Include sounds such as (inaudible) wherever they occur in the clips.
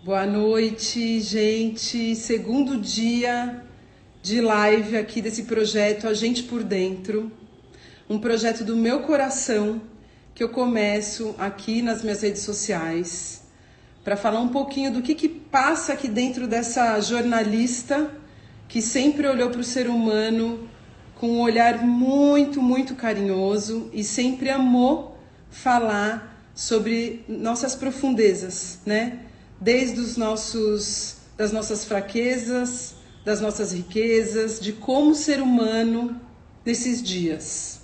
Boa noite, gente. Segundo dia de live aqui desse projeto A Gente por Dentro. Um projeto do meu coração que eu começo aqui nas minhas redes sociais para falar um pouquinho do que, que passa aqui dentro dessa jornalista que sempre olhou para o ser humano com um olhar muito, muito carinhoso e sempre amou falar sobre nossas profundezas, né? Desde os nossos das nossas fraquezas, das nossas riquezas, de como ser humano nesses dias.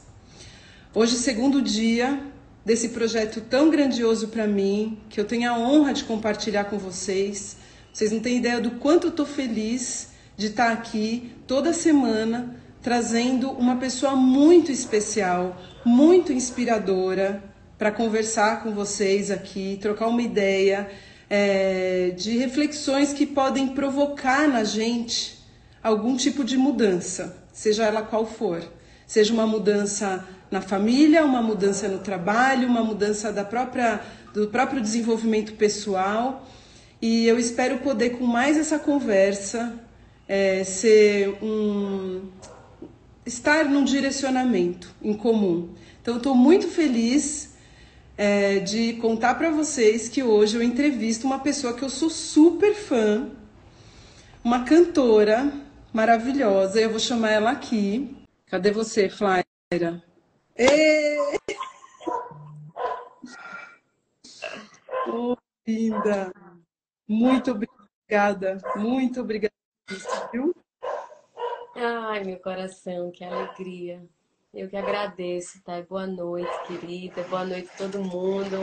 Hoje, segundo dia desse projeto tão grandioso para mim, que eu tenho a honra de compartilhar com vocês. Vocês não têm ideia do quanto eu estou feliz de estar aqui toda semana trazendo uma pessoa muito especial, muito inspiradora para conversar com vocês aqui, trocar uma ideia é, de reflexões que podem provocar na gente algum tipo de mudança, seja ela qual for. Seja uma mudança na família, uma mudança no trabalho, uma mudança da própria, do próprio desenvolvimento pessoal. E eu espero poder, com mais essa conversa, é, ser um, estar num direcionamento em comum. Então, estou muito feliz é, de contar para vocês que hoje eu entrevisto uma pessoa que eu sou super fã, uma cantora maravilhosa. Eu vou chamar ela aqui. Cadê você, Flaira? Ei! Oh, linda! Muito obrigada, muito obrigada, viu? Ai, meu coração, que alegria. Eu que agradeço, tá? Boa noite, querida. Boa noite a todo mundo.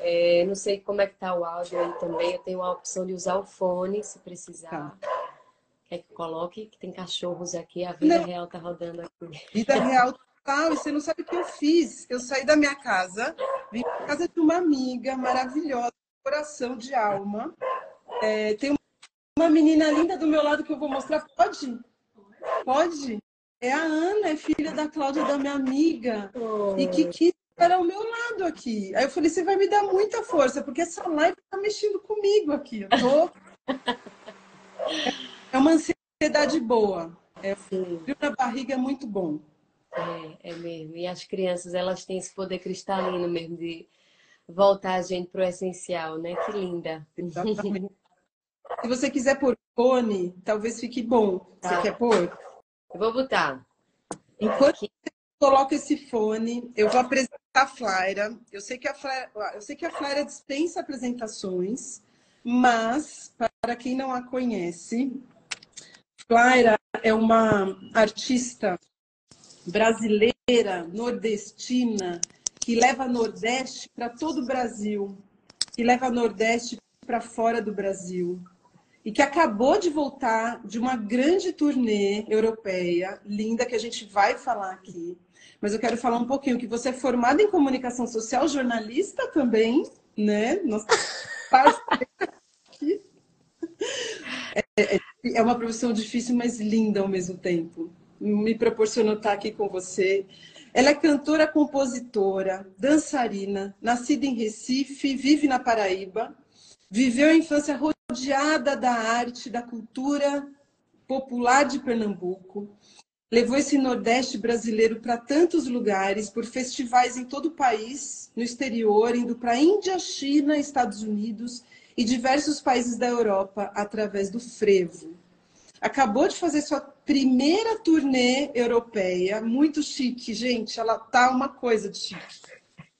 É, não sei como é que tá o áudio aí também. Eu tenho a opção de usar o fone, se precisar. Tá. Quer que coloque? Que tem cachorros aqui. A vida não. real tá rodando aqui. Vida (laughs) real total. E você não sabe o que eu fiz. Eu saí da minha casa, vim para casa de uma amiga maravilhosa, coração de alma. É, tem uma menina linda do meu lado que eu vou mostrar. Pode? Pode? É a Ana, é filha da Cláudia, da minha amiga. Oh. E que quis estar ao meu lado aqui. Aí eu falei, você vai me dar muita força, porque essa live tá mexendo comigo aqui. Eu tô... (laughs) é uma ansiedade boa. É, frio na barriga é muito bom. É, é mesmo. E as crianças, elas têm esse poder cristalino mesmo de voltar a gente pro essencial, né? Que linda. Exatamente. Se você quiser pôr fone, talvez fique bom. Tá. Você quer pôr? Eu vou botar. Enquanto Aqui. coloca esse fone, eu vou apresentar a Flaira. Eu sei que a Flaira, eu sei que a Flaira dispensa apresentações, mas para quem não a conhece, Flaira é uma artista brasileira, nordestina, que leva Nordeste para todo o Brasil, que leva Nordeste para fora do Brasil e que acabou de voltar de uma grande turnê europeia, linda, que a gente vai falar aqui. Mas eu quero falar um pouquinho que você é formada em comunicação social, jornalista também, né? Nossa, (laughs) aqui. É, é, é uma profissão difícil, mas linda ao mesmo tempo. Me proporcionou estar aqui com você. Ela é cantora, compositora, dançarina, nascida em Recife, vive na Paraíba, viveu a infância rodeada da arte, da cultura popular de Pernambuco. Levou esse Nordeste brasileiro para tantos lugares, por festivais em todo o país, no exterior, indo para a Índia, China, Estados Unidos e diversos países da Europa através do frevo. Acabou de fazer sua primeira turnê europeia, muito chique, gente. Ela tá uma coisa de chique.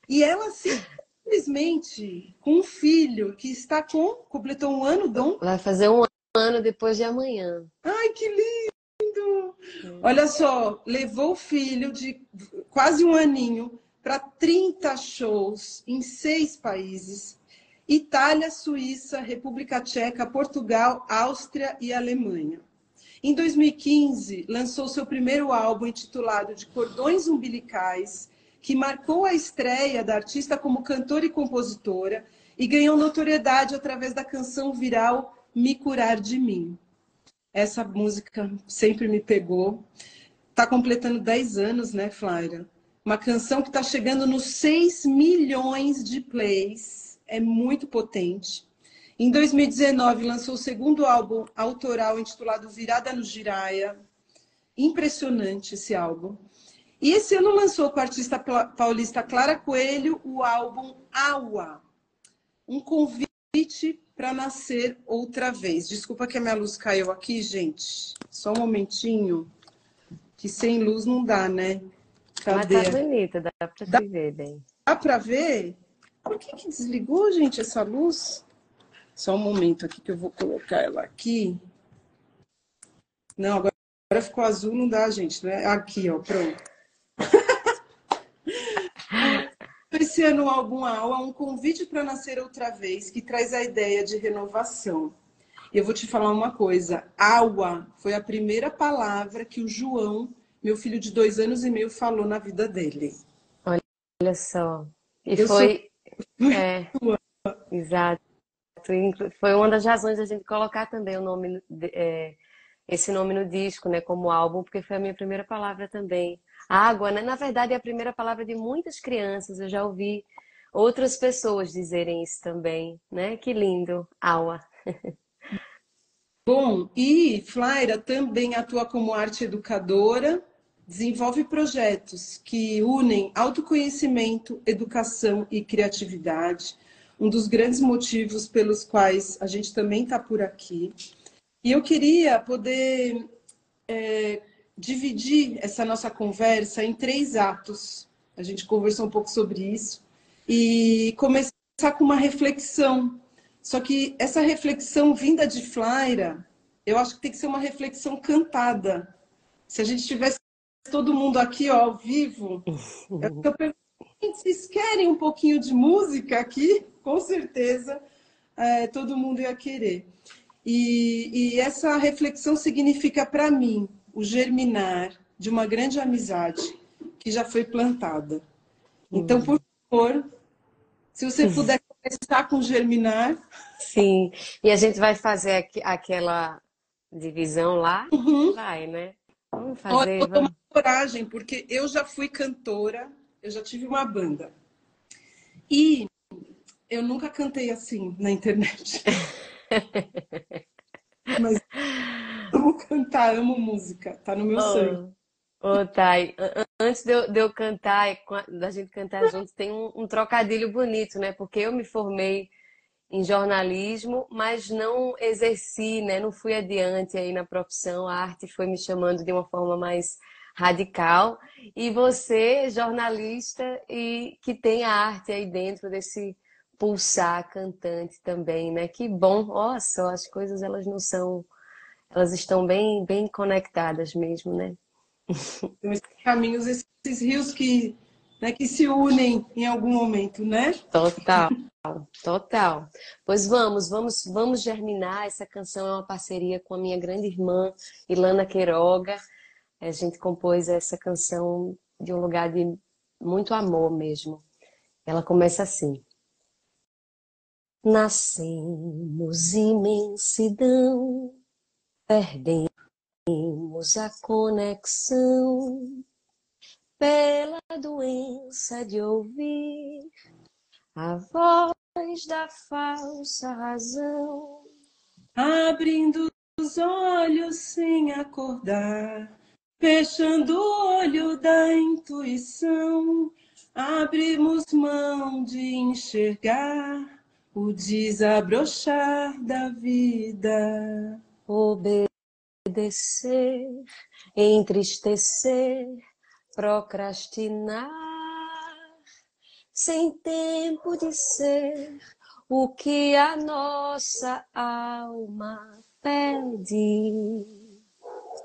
E ela se simplesmente com um filho que está com. completou um ano, Dom? Vai fazer um ano depois de amanhã. Ai, que lindo! Hum. Olha só, levou o filho de quase um aninho para 30 shows em seis países: Itália, Suíça, República Tcheca, Portugal, Áustria e Alemanha. Em 2015, lançou seu primeiro álbum intitulado De Cordões Umbilicais que marcou a estreia da artista como cantora e compositora e ganhou notoriedade através da canção viral Me Curar de Mim. Essa música sempre me pegou. Está completando 10 anos, né, Flaira? Uma canção que está chegando nos 6 milhões de plays. É muito potente. Em 2019, lançou o segundo álbum autoral intitulado Virada no Giraia. Impressionante esse álbum. E esse ano lançou com a artista paulista Clara Coelho o álbum Aua. Um convite para nascer outra vez. Desculpa que a minha luz caiu aqui, gente. Só um momentinho. Que sem luz não dá, né? Cadê? Mas tá bonita, dá para dá, ver bem. Dá para ver? Por que, que desligou, gente, essa luz? Só um momento aqui que eu vou colocar ela aqui. Não, agora, agora ficou azul, não dá, gente. Né? Aqui, ó, pronto. Esse ano o álbum Aula um convite para nascer outra vez, que traz a ideia de renovação. Eu vou te falar uma coisa. Aua foi a primeira palavra que o João, meu filho de dois anos e meio, falou na vida dele. Olha só. E eu foi. Sou... É, exato. Foi uma das razões da gente colocar também o nome, é, esse nome no disco, né, como álbum, porque foi a minha primeira palavra também. Água, né? Na verdade, é a primeira palavra de muitas crianças. Eu já ouvi outras pessoas dizerem isso também, né? Que lindo, Aua. Bom, e Flaira também atua como arte educadora, desenvolve projetos que unem autoconhecimento, educação e criatividade um dos grandes motivos pelos quais a gente também está por aqui. E eu queria poder é, dividir essa nossa conversa em três atos. A gente conversou um pouco sobre isso e começar com uma reflexão. Só que essa reflexão vinda de Flaira, eu acho que tem que ser uma reflexão cantada. Se a gente tivesse todo mundo aqui ó, ao vivo, eu pergunto, vocês querem um pouquinho de música aqui? com certeza é, todo mundo ia querer. E, e essa reflexão significa para mim o germinar de uma grande amizade que já foi plantada. Então, por favor, se você puder começar com germinar. Sim, e a gente vai fazer aqu aquela divisão lá? Uhum. Vai, né? Vamos fazer. Vou tomar coragem, porque eu já fui cantora, eu já tive uma banda. E eu nunca cantei assim na internet. (laughs) Mas amo cantar, amo música, tá no meu oh, sangue. Ô, oh, Thay, antes de eu, de eu, cantar, da gente cantar juntos, tem um, um trocadilho bonito, né? Porque eu me formei em jornalismo, mas não exerci, né? Não fui adiante aí na profissão. A arte foi me chamando de uma forma mais radical. E você, jornalista, e que tem a arte aí dentro desse pulsar cantante também, né? Que bom. Nossa, as coisas elas não são, elas estão bem, bem conectadas mesmo, né? Esses caminhos, esses rios que, né, que se unem em algum momento, né? Total, total. Pois vamos, vamos, vamos germinar. Essa canção é uma parceria com a minha grande irmã Ilana Queiroga. A gente compôs essa canção de um lugar de muito amor mesmo. Ela começa assim. Nascemos imensidão, perdemos a conexão pela doença de ouvir a voz da falsa razão. Abrindo os olhos sem acordar, fechando o olho da intuição, abrimos mão de enxergar o desabrochar da vida. Obedecer, entristecer, procrastinar, sem tempo de ser o que a nossa alma pede.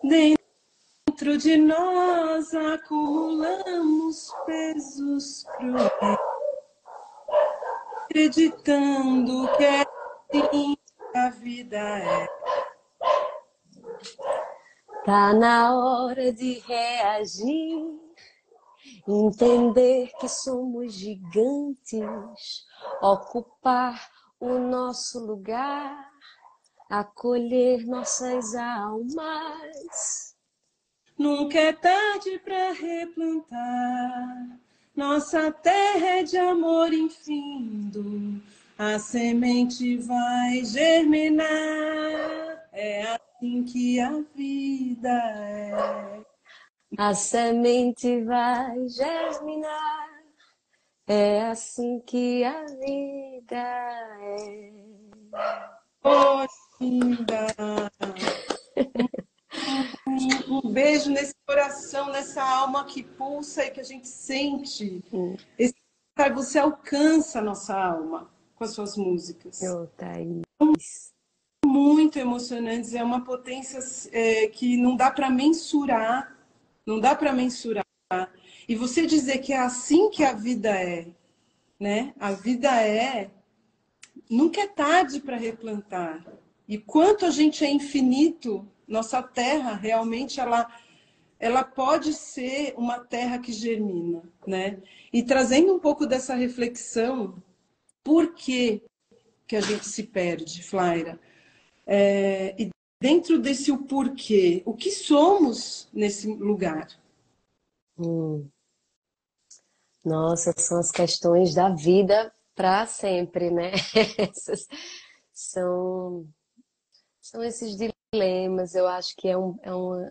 Dentro de nós acumulamos pesos cruéis acreditando que assim a vida é. Tá na hora de reagir, entender que somos gigantes, ocupar o nosso lugar, acolher nossas almas. Nunca é tarde para replantar nossa terra é de amor infindo, a semente vai germinar. Assim que a vida é. A semente vai germinar. É assim que a vida é. Oh, linda! Um, um, beijo nesse coração, nessa alma que pulsa e que a gente sente. Esse, você alcança a nossa alma com as suas músicas. Eu, Thaís. Muito emocionantes, é uma potência é, que não dá para mensurar, não dá para mensurar. E você dizer que é assim que a vida é, né? A vida é, nunca é tarde para replantar. E quanto a gente é infinito, nossa terra realmente ela ela pode ser uma terra que germina, né? E trazendo um pouco dessa reflexão, por que, que a gente se perde, Flaira? É, e dentro desse o porquê, o que somos nesse lugar? Hum. Nossa, são as questões da vida para sempre, né? (laughs) São, são esses dilemas. Eu acho que é um, é, um,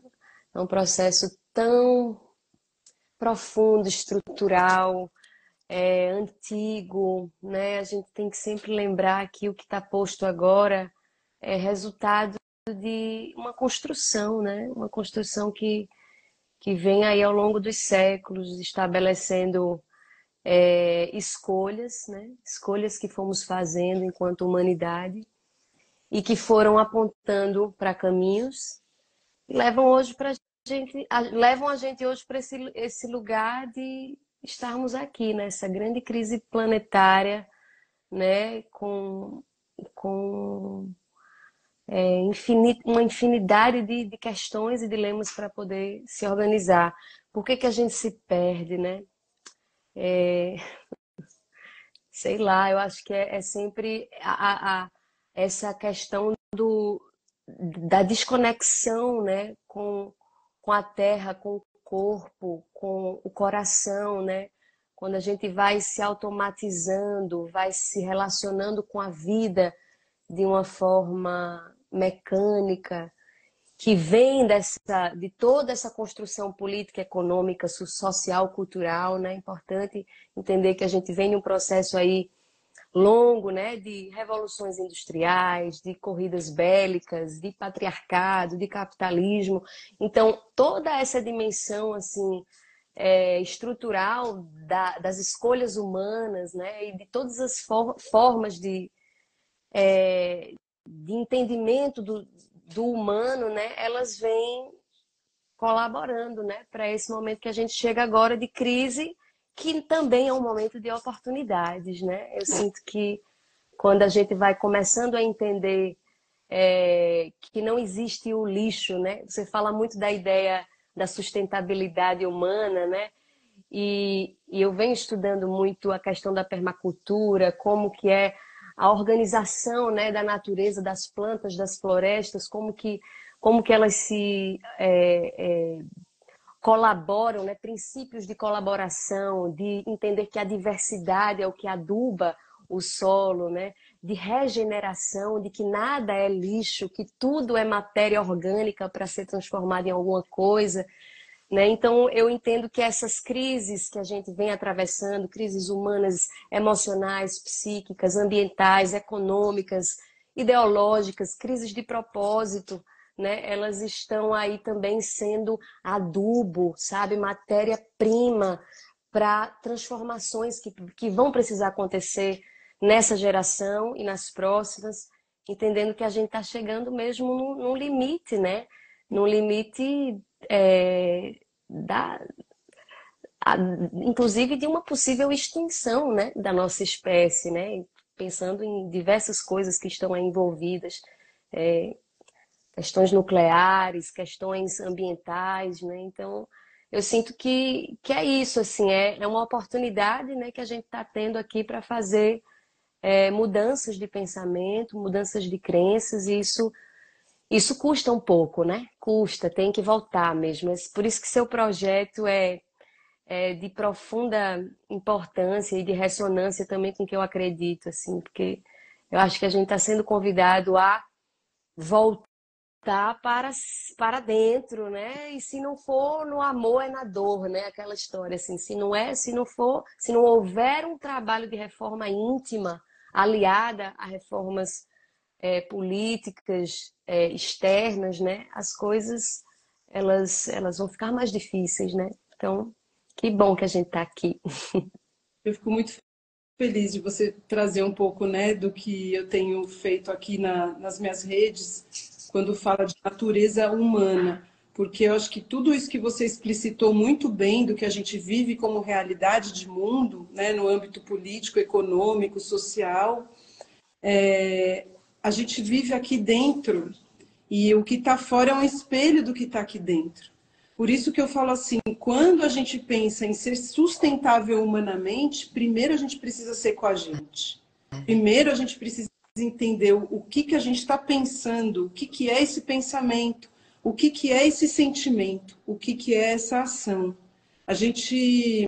é um processo tão profundo, estrutural, é, antigo, né? A gente tem que sempre lembrar que o que está posto agora é resultado de uma construção, né? Uma construção que que vem aí ao longo dos séculos estabelecendo é, escolhas, né? escolhas que fomos fazendo enquanto humanidade e que foram apontando para caminhos e levam hoje para gente, levam a gente hoje para esse, esse lugar de estarmos aqui nessa grande crise planetária, né? Com, com é, uma infinidade de, de questões e dilemas para poder se organizar. Por que, que a gente se perde, né? É, (laughs) sei lá, eu acho que é, é sempre a, a, essa questão do, da desconexão né, com, com a terra, com o corpo, com o coração, né? Quando a gente vai se automatizando, vai se relacionando com a vida de uma forma mecânica, que vem dessa, de toda essa construção política, econômica, social, cultural, né? É importante entender que a gente vem de um processo aí longo, né? De revoluções industriais, de corridas bélicas, de patriarcado, de capitalismo. Então, toda essa dimensão, assim, é, estrutural da, das escolhas humanas, né? E de todas as for formas de, é, de entendimento do, do humano, né, elas vêm colaborando, né, para esse momento que a gente chega agora de crise, que também é um momento de oportunidades, né? Eu sinto que quando a gente vai começando a entender é, que não existe o lixo, né? Você fala muito da ideia da sustentabilidade humana, né? E, e, eu venho estudando muito a questão da permacultura, como que é a organização né, da natureza, das plantas, das florestas, como que, como que elas se é, é, colaboram, né, princípios de colaboração, de entender que a diversidade é o que aduba o solo, né, de regeneração, de que nada é lixo, que tudo é matéria orgânica para ser transformada em alguma coisa. Né? Então, eu entendo que essas crises que a gente vem atravessando, crises humanas, emocionais, psíquicas, ambientais, econômicas, ideológicas, crises de propósito, né? elas estão aí também sendo adubo, sabe, matéria-prima para transformações que, que vão precisar acontecer nessa geração e nas próximas, entendendo que a gente está chegando mesmo num, limite, né? Num limite é, da, a, inclusive de uma possível extinção né, da nossa espécie, né? pensando em diversas coisas que estão envolvidas, é, questões nucleares, questões ambientais, né? Então, eu sinto que, que é isso, assim, é, é uma oportunidade né, que a gente está tendo aqui para fazer é, mudanças de pensamento, mudanças de crenças, e isso isso custa um pouco, né? Custa, tem que voltar mesmo. Por isso que seu projeto é, é, de profunda importância e de ressonância também com o que eu acredito, assim, porque eu acho que a gente está sendo convidado a voltar para, para dentro, né? E se não for no amor, é na dor, né? Aquela história assim, se não é, se não for, se não houver um trabalho de reforma íntima aliada a reformas é, políticas é, externas, né? As coisas elas elas vão ficar mais difíceis, né? Então, que bom que a gente está aqui. (laughs) Eu fico muito feliz de você trazer um pouco, né, do que eu tenho feito aqui na, nas minhas redes quando fala de natureza humana, porque eu acho que tudo isso que você explicitou muito bem do que a gente vive como realidade de mundo, né, no âmbito político, econômico, social, é, a gente vive aqui dentro e o que está fora é um espelho do que está aqui dentro. Por isso que eu falo assim, quando a gente pensa em ser sustentável humanamente, primeiro a gente precisa ser com a gente. Primeiro a gente precisa entender o que, que a gente está pensando, o que, que é esse pensamento, o que, que é esse sentimento, o que, que é essa ação. A gente.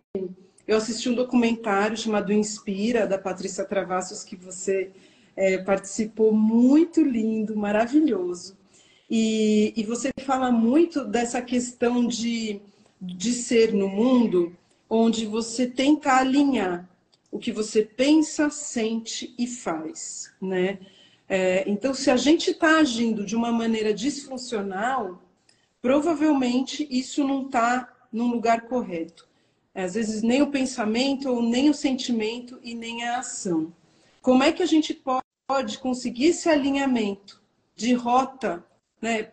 Eu assisti um documentário chamado Inspira, da Patrícia Travassos, que você é, participou, muito lindo, maravilhoso. E, e você fala muito dessa questão de, de ser no mundo onde você tenta alinhar o que você pensa, sente e faz, né? É, então, se a gente está agindo de uma maneira disfuncional, provavelmente isso não está num lugar correto. Às vezes nem o pensamento, ou nem o sentimento e nem a ação. Como é que a gente pode conseguir esse alinhamento de rota? Né?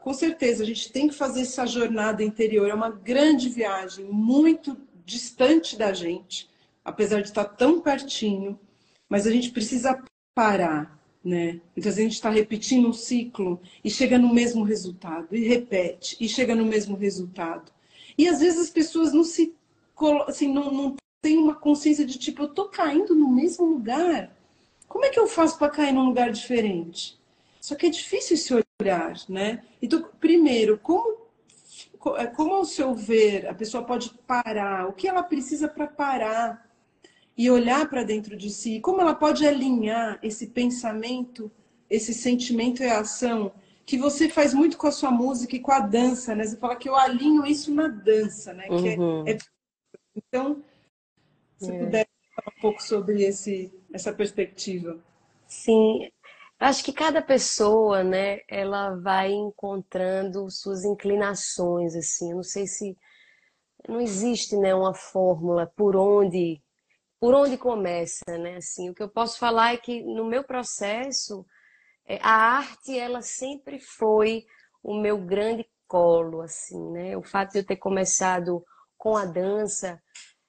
Com certeza, a gente tem que fazer essa jornada interior. É uma grande viagem, muito distante da gente apesar de estar tão pertinho, mas a gente precisa parar, né? Então a gente está repetindo um ciclo e chega no mesmo resultado, e repete, e chega no mesmo resultado. E às vezes as pessoas não se assim, não, não tem uma consciência de tipo, eu tô caindo no mesmo lugar. Como é que eu faço para cair num lugar diferente? Só que é difícil esse olhar, né? Então, primeiro, como como ao seu ver a pessoa pode parar? O que ela precisa para parar? e olhar para dentro de si, como ela pode alinhar esse pensamento, esse sentimento e a ação, que você faz muito com a sua música e com a dança, né? Você fala que eu alinho isso na dança, né? Uhum. É, é... Então, se é. puder falar um pouco sobre esse, essa perspectiva. Sim, acho que cada pessoa, né, ela vai encontrando suas inclinações, assim. Não sei se não existe, né, uma fórmula por onde por onde começa, né? Assim, o que eu posso falar é que no meu processo é, a arte ela sempre foi o meu grande colo, assim, né? O fato de eu ter começado com a dança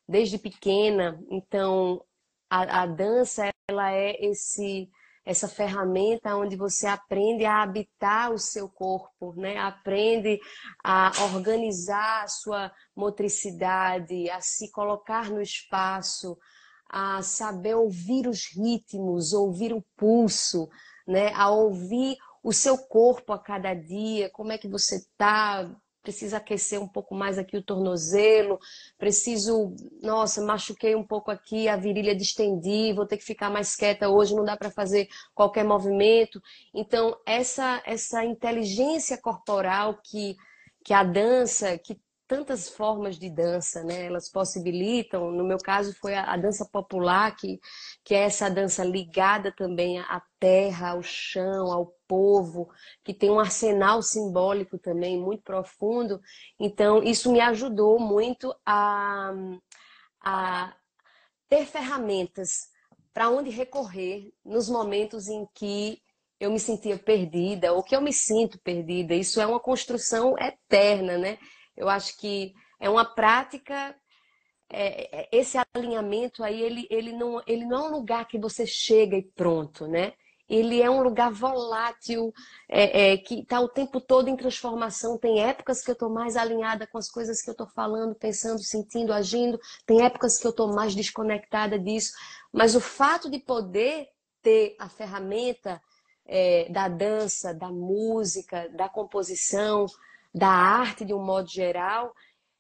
desde pequena, então a, a dança ela é esse essa ferramenta onde você aprende a habitar o seu corpo, né? Aprende a organizar a sua motricidade, a se colocar no espaço, a saber ouvir os ritmos, ouvir o pulso, né? A ouvir o seu corpo a cada dia, como é que você está, precisa aquecer um pouco mais aqui o tornozelo, preciso, nossa, machuquei um pouco aqui, a virilha distendi, vou ter que ficar mais quieta hoje, não dá para fazer qualquer movimento. Então, essa essa inteligência corporal que que a dança, que tantas formas de dança, né? Elas possibilitam, no meu caso foi a, a, dança popular, que, que é essa dança ligada também à terra, ao chão, ao povo, que tem um arsenal simbólico também muito profundo. Então, isso me ajudou muito a, a ter ferramentas para onde recorrer nos momentos em que eu me sentia perdida ou que eu me sinto perdida. Isso é uma construção eterna, né? Eu acho que é uma prática é, é, esse alinhamento aí, ele, ele, não, ele não é um lugar que você chega e pronto, né? Ele é um lugar volátil, é, é, que está o tempo todo em transformação. Tem épocas que eu estou mais alinhada com as coisas que eu estou falando, pensando, sentindo, agindo. Tem épocas que eu estou mais desconectada disso. Mas o fato de poder ter a ferramenta é, da dança, da música, da composição, da arte de um modo geral,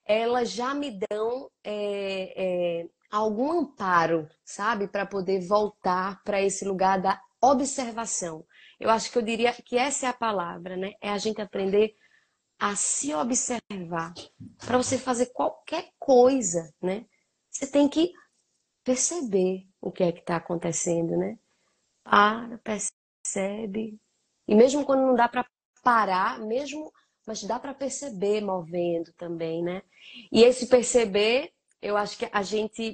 elas já me dão é, é, algum amparo, sabe, para poder voltar para esse lugar da observação. Eu acho que eu diria que essa é a palavra, né? É a gente aprender a se observar. Para você fazer qualquer coisa, né? Você tem que perceber o que é que está acontecendo, né? Para, percebe. E mesmo quando não dá para parar, mesmo, mas dá para perceber movendo também, né? E esse perceber, eu acho que a gente,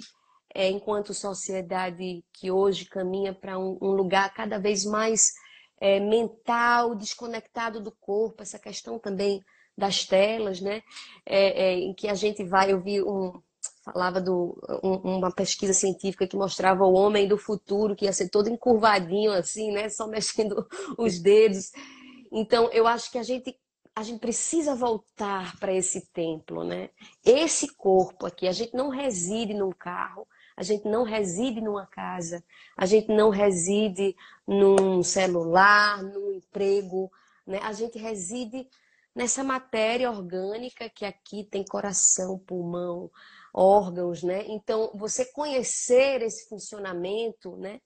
é, enquanto sociedade que hoje caminha para um, um, lugar cada vez mais é, mental, desconectado do corpo, essa questão também das telas, né? É, é, em que a gente vai, eu vi um, falava de um, uma pesquisa científica que mostrava o homem do futuro que ia ser todo encurvadinho assim, né? Só mexendo (laughs) os dedos. Então, eu acho que a gente a gente precisa voltar para esse templo, né? Esse corpo aqui, a gente não reside num carro, a gente não reside numa casa, a gente não reside num celular, num emprego, né? A gente reside nessa matéria orgânica que aqui tem coração, pulmão, órgãos, né? Então, você conhecer esse funcionamento, né?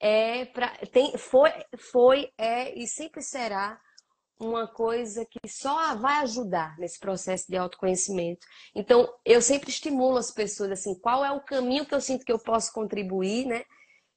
É para tem foi foi é e sempre será uma coisa que só vai ajudar nesse processo de autoconhecimento. Então, eu sempre estimulo as pessoas assim, qual é o caminho que eu sinto que eu posso contribuir, né?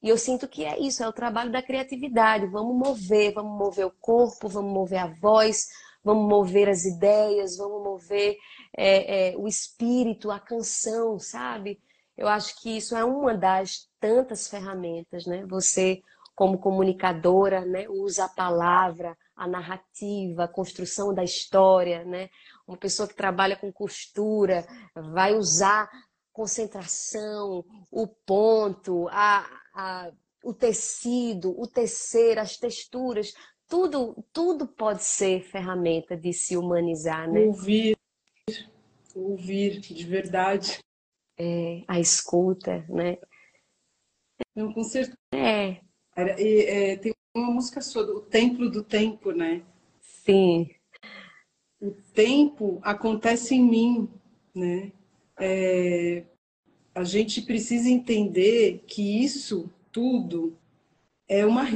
E eu sinto que é isso, é o trabalho da criatividade. Vamos mover, vamos mover o corpo, vamos mover a voz, vamos mover as ideias, vamos mover é, é, o espírito, a canção, sabe? Eu acho que isso é uma das tantas ferramentas, né? Você, como comunicadora, né, usa a palavra, a narrativa, a construção da história, né? Uma pessoa que trabalha com costura vai usar concentração, o ponto, a, a, o tecido, o tecer, as texturas, tudo, tudo pode ser ferramenta de se humanizar, né? Ouvir, ouvir de verdade. É, a escuta, né? Não, com certeza. É. E, é, tem uma música sobre o templo do tempo, né? Sim. O tempo acontece em mim, né? É, a gente precisa entender que isso tudo é uma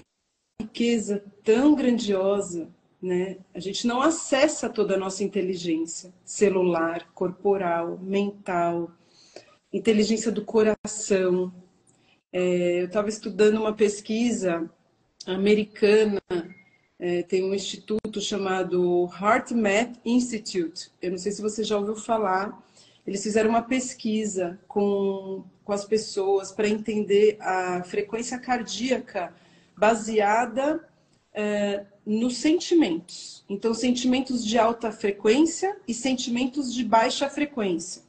riqueza tão grandiosa, né? A gente não acessa toda a nossa inteligência celular, corporal, mental, inteligência do coração. É, eu estava estudando uma pesquisa americana, é, tem um instituto chamado HeartMath Institute. Eu não sei se você já ouviu falar. Eles fizeram uma pesquisa com, com as pessoas para entender a frequência cardíaca baseada é, nos sentimentos. Então, sentimentos de alta frequência e sentimentos de baixa frequência.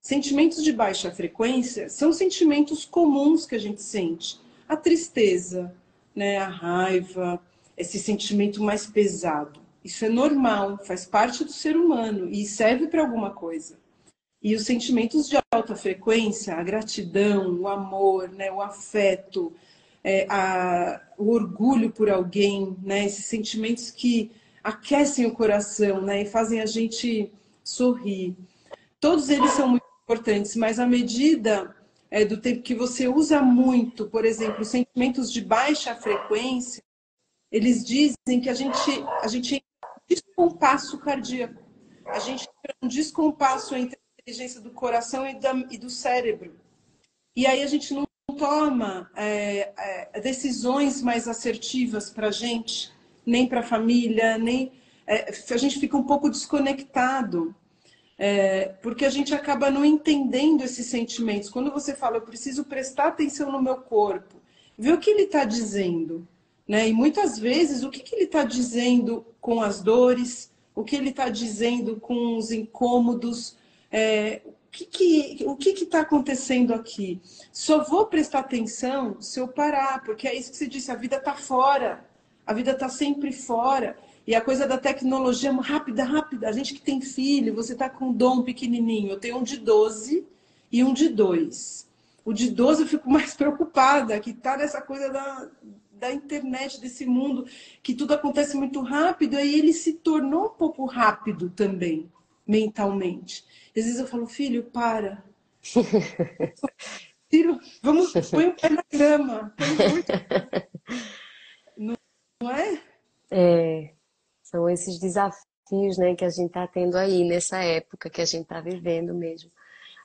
Sentimentos de baixa frequência são sentimentos comuns que a gente sente. A tristeza, né, a raiva, esse sentimento mais pesado. Isso é normal, faz parte do ser humano e serve para alguma coisa. E os sentimentos de alta frequência, a gratidão, o amor, né, o afeto, é, a, o orgulho por alguém, né, esses sentimentos que aquecem o coração né, e fazem a gente sorrir. Todos eles são muito importantes, mas à medida é, do tempo que você usa muito, por exemplo, sentimentos de baixa frequência, eles dizem que a gente, a gente descompasso cardíaco. A gente entra um descompasso entre a inteligência do coração e, da, e do cérebro. E aí a gente não toma é, é, decisões mais assertivas para a gente, nem para a família, nem. É, a gente fica um pouco desconectado. É, porque a gente acaba não entendendo esses sentimentos. Quando você fala, eu preciso prestar atenção no meu corpo, ver o que ele está dizendo. Né? E muitas vezes, o que, que ele está dizendo com as dores, o que ele está dizendo com os incômodos, é, o que que o que está acontecendo aqui? Só vou prestar atenção se eu parar, porque é isso que você disse, a vida está fora, a vida está sempre fora. E a coisa da tecnologia é rápida, rápida. A gente que tem filho, você está com um dom pequenininho. Eu tenho um de 12 e um de 2. O de 12 eu fico mais (laughs) preocupada, que está nessa coisa da, da internet, desse mundo, que tudo acontece muito rápido. Aí ele se tornou um pouco rápido também, mentalmente. Às vezes eu falo, filho, para. (laughs) Tiro, vamos, põe o pé na grama. Não, (laughs) não é? É, são esses desafios, né, que a gente está tendo aí nessa época que a gente está vivendo mesmo.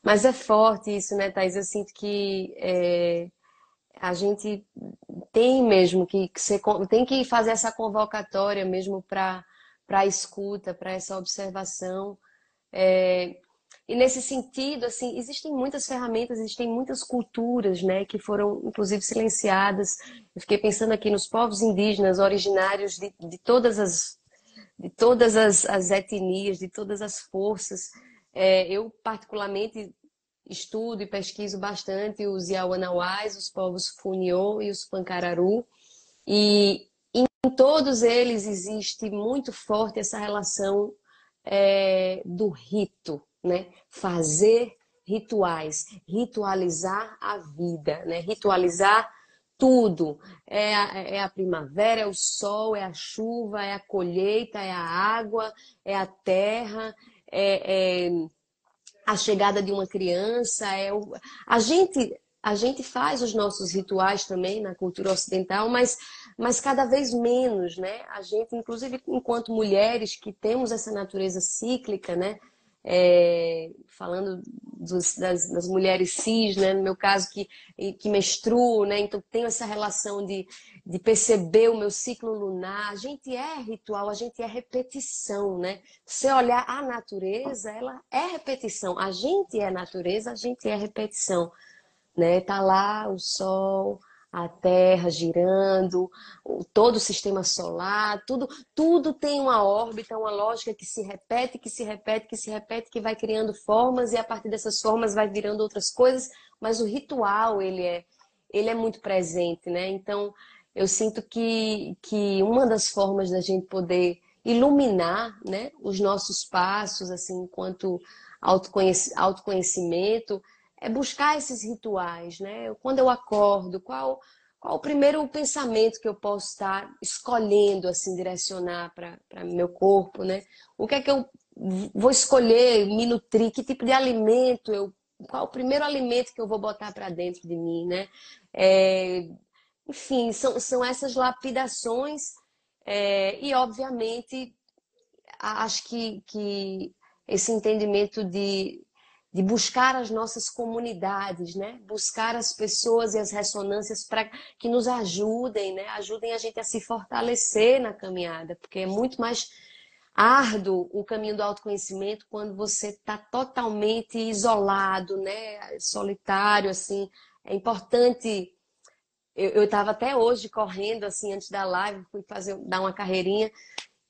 Mas é forte isso, né, Thais? Eu sinto que é, a gente tem mesmo que, que ser, tem que fazer essa convocatória mesmo para a escuta, para essa observação. É, e nesse sentido, assim, existem muitas ferramentas, existem muitas culturas, né, que foram inclusive silenciadas. Eu fiquei pensando aqui nos povos indígenas originários de, de todas as de todas as, as etnias, de todas as forças. É, eu particularmente estudo e pesquiso bastante os Yawanawais, os povos Funiô e os Pancararu. E em todos eles existe muito forte essa relação é, do rito, né? Fazer rituais, ritualizar a vida, né? Ritualizar tudo. É a, é a, primavera, é o sol, é a chuva, é a colheita, é a água, é a terra, é, é a chegada de uma criança, é o... a gente a gente faz os nossos rituais também na cultura ocidental, mas, mas cada vez menos, né? A gente, inclusive, enquanto mulheres que temos essa natureza cíclica, né? É, falando dos, das, das, mulheres cis, né? no meu caso, que, que menstruo, né? então tenho essa relação de, de perceber o meu ciclo lunar. A gente é ritual, a gente é repetição. Né? Se olhar a natureza, ela é repetição. A gente é natureza, a gente é repetição. Né? Tá lá o sol, a Terra girando, todo o sistema solar, tudo, tudo tem uma órbita, uma lógica que se repete, que se repete, que se repete, que vai criando formas e a partir dessas formas vai virando outras coisas, mas o ritual ele é, ele é muito presente, né? Então eu sinto que, que uma das formas da gente poder iluminar, né, os nossos passos, assim, enquanto autoconhecimento, é buscar esses rituais, né? Quando eu acordo, qual qual o primeiro pensamento que eu posso estar escolhendo assim direcionar para meu corpo, né? O que é que eu vou escolher, me nutrir, que tipo de alimento eu qual o primeiro alimento que eu vou botar para dentro de mim, né? É, enfim, são, são essas lapidações é, e, obviamente, acho que, que esse entendimento de de buscar as nossas comunidades, né? Buscar as pessoas e as ressonâncias para que nos ajudem, né? Ajudem a gente a se fortalecer na caminhada, porque é muito mais árduo o caminho do autoconhecimento quando você está totalmente isolado, né? Solitário, assim. É importante. Eu estava até hoje correndo, assim, antes da live, fui fazer, dar uma carreirinha,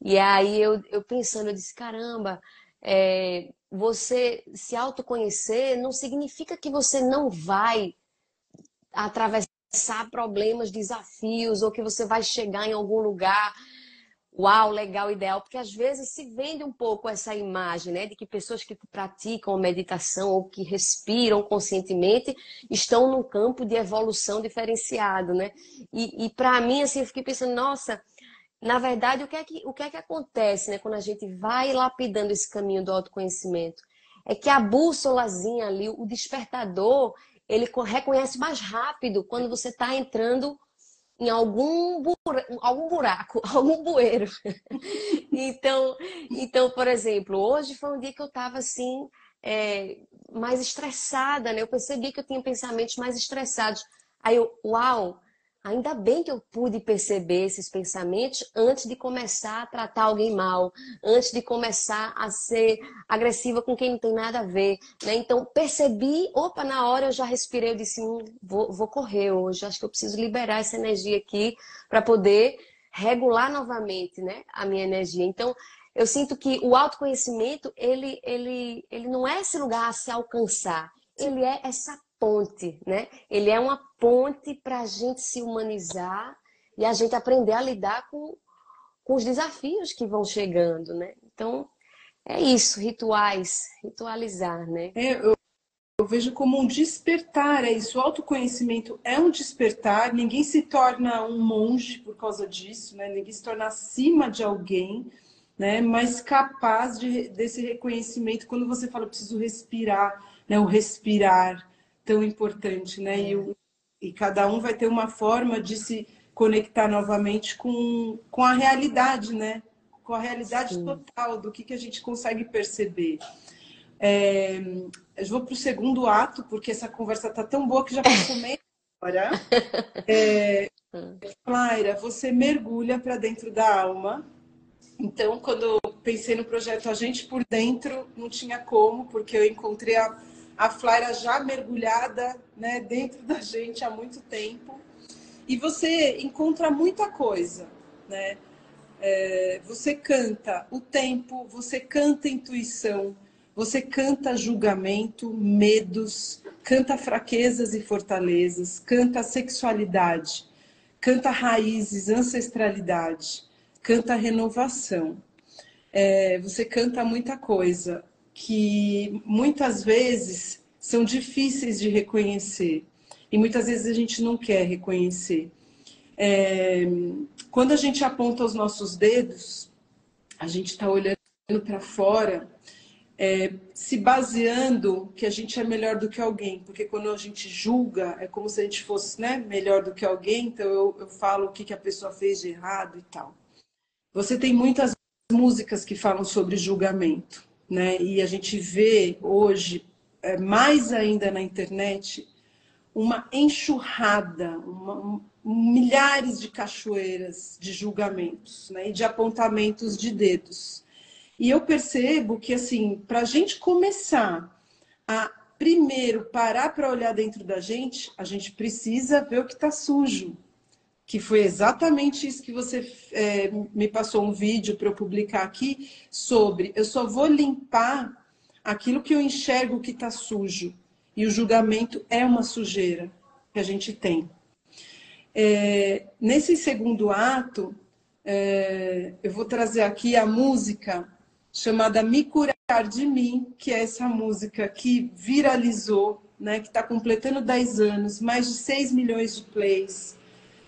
e aí eu, eu pensando, eu disse, caramba, é, você se autoconhecer não significa que você não vai atravessar problemas, desafios, ou que você vai chegar em algum lugar uau, legal, ideal, porque às vezes se vende um pouco essa imagem, né, de que pessoas que praticam meditação ou que respiram conscientemente estão num campo de evolução diferenciado, né? E, e para mim, assim, eu fiquei pensando, nossa, na verdade, o que é que, o que, é que acontece né, quando a gente vai lapidando esse caminho do autoconhecimento? É que a bússolazinha ali, o despertador, ele reconhece mais rápido quando você está entrando em algum, buraco, algum buraco, (laughs) algum bueiro. então, então, por exemplo, hoje foi um dia que eu estava assim, é, mais estressada, né? Eu percebi que eu tinha pensamentos mais estressados. Aí eu, uau, Ainda bem que eu pude perceber esses pensamentos antes de começar a tratar alguém mal, antes de começar a ser agressiva com quem não tem nada a ver. Né? Então, percebi, opa, na hora eu já respirei, eu disse, hum, vou, vou correr hoje, acho que eu preciso liberar essa energia aqui para poder regular novamente né, a minha energia. Então, eu sinto que o autoconhecimento, ele, ele, ele não é esse lugar a se alcançar, ele é essa ponte, né? Ele é uma ponte para a gente se humanizar e a gente aprender a lidar com, com os desafios que vão chegando, né? Então, é isso, rituais, ritualizar, né? É, eu, eu vejo como um despertar, é isso. O autoconhecimento é um despertar, ninguém se torna um monge por causa disso, né? Ninguém se torna acima de alguém, né? Mas capaz de, desse reconhecimento, quando você fala, preciso respirar, né? O respirar tão importante, né? E, o, e cada um vai ter uma forma de se conectar novamente com, com a realidade, né? Com a realidade Sim. total do que, que a gente consegue perceber. É, eu vou para o segundo ato, porque essa conversa está tão boa que já passou meia hora. É, (laughs) Flaira, você mergulha para dentro da alma. Então, quando eu pensei no projeto A Gente por Dentro, não tinha como, porque eu encontrei a, a Flaira já mergulhada né, dentro da gente há muito tempo. E você encontra muita coisa, né? É, você canta o tempo, você canta intuição, você canta julgamento, medos, canta fraquezas e fortalezas, canta sexualidade, canta raízes, ancestralidade, canta renovação. É, você canta muita coisa que muitas vezes são difíceis de reconhecer e muitas vezes a gente não quer reconhecer. É, quando a gente aponta os nossos dedos, a gente está olhando para fora, é, se baseando que a gente é melhor do que alguém, porque quando a gente julga, é como se a gente fosse né, melhor do que alguém, então eu, eu falo o que, que a pessoa fez de errado e tal. Você tem muitas músicas que falam sobre julgamento, né? E a gente vê hoje, é, mais ainda na internet, uma enxurrada, uma, um, milhares de cachoeiras de julgamentos né, e de apontamentos de dedos. E eu percebo que, assim, para a gente começar a primeiro parar para olhar dentro da gente, a gente precisa ver o que está sujo. Que foi exatamente isso que você é, me passou um vídeo para eu publicar aqui sobre. Eu só vou limpar aquilo que eu enxergo que está sujo. E o julgamento é uma sujeira que a gente tem. É, nesse segundo ato, é, eu vou trazer aqui a música chamada Me Curar de Mim, que é essa música que viralizou, né, que está completando 10 anos, mais de 6 milhões de plays.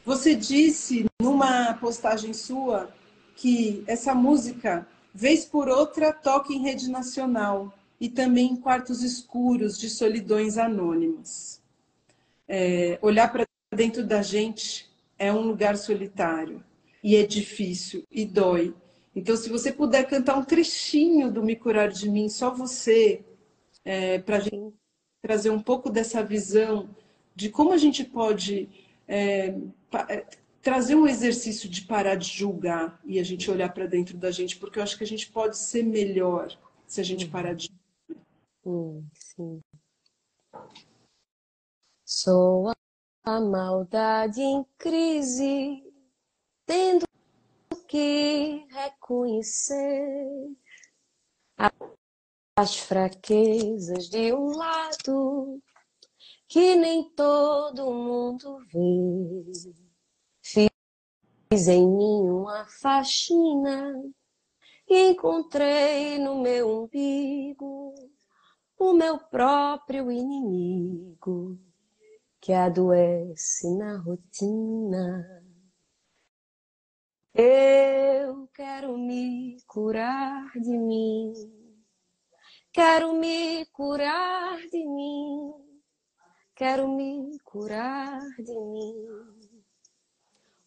Você disse numa postagem sua que essa música, vez por outra, toca em rede nacional e também em quartos escuros de solidões anônimas. É, olhar para dentro da gente é um lugar solitário e é difícil e dói. Então, se você puder cantar um trechinho do Me Curar de Mim, só você, é, para a gente trazer um pouco dessa visão de como a gente pode é, trazer um exercício de parar de julgar e a gente olhar para dentro da gente, porque eu acho que a gente pode ser melhor se a gente parar de Hum, sim. Sou a maldade em crise, tendo que reconhecer as fraquezas de um lado que nem todo mundo vê. Fiz em mim uma faxina encontrei no meu umbigo o meu próprio inimigo que adoece na rotina. Eu quero me curar de mim, quero me curar de mim, quero me curar de mim.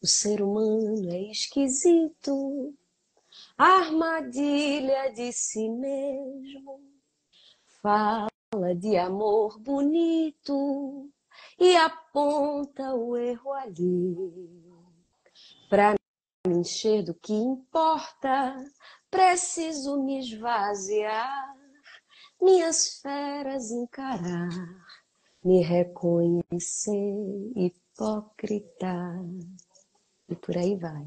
O ser humano é esquisito, armadilha de si mesmo fala de amor bonito e aponta o erro ali. Para me encher do que importa, preciso me esvaziar, minhas feras encarar, me reconhecer hipócrita. E por aí vai.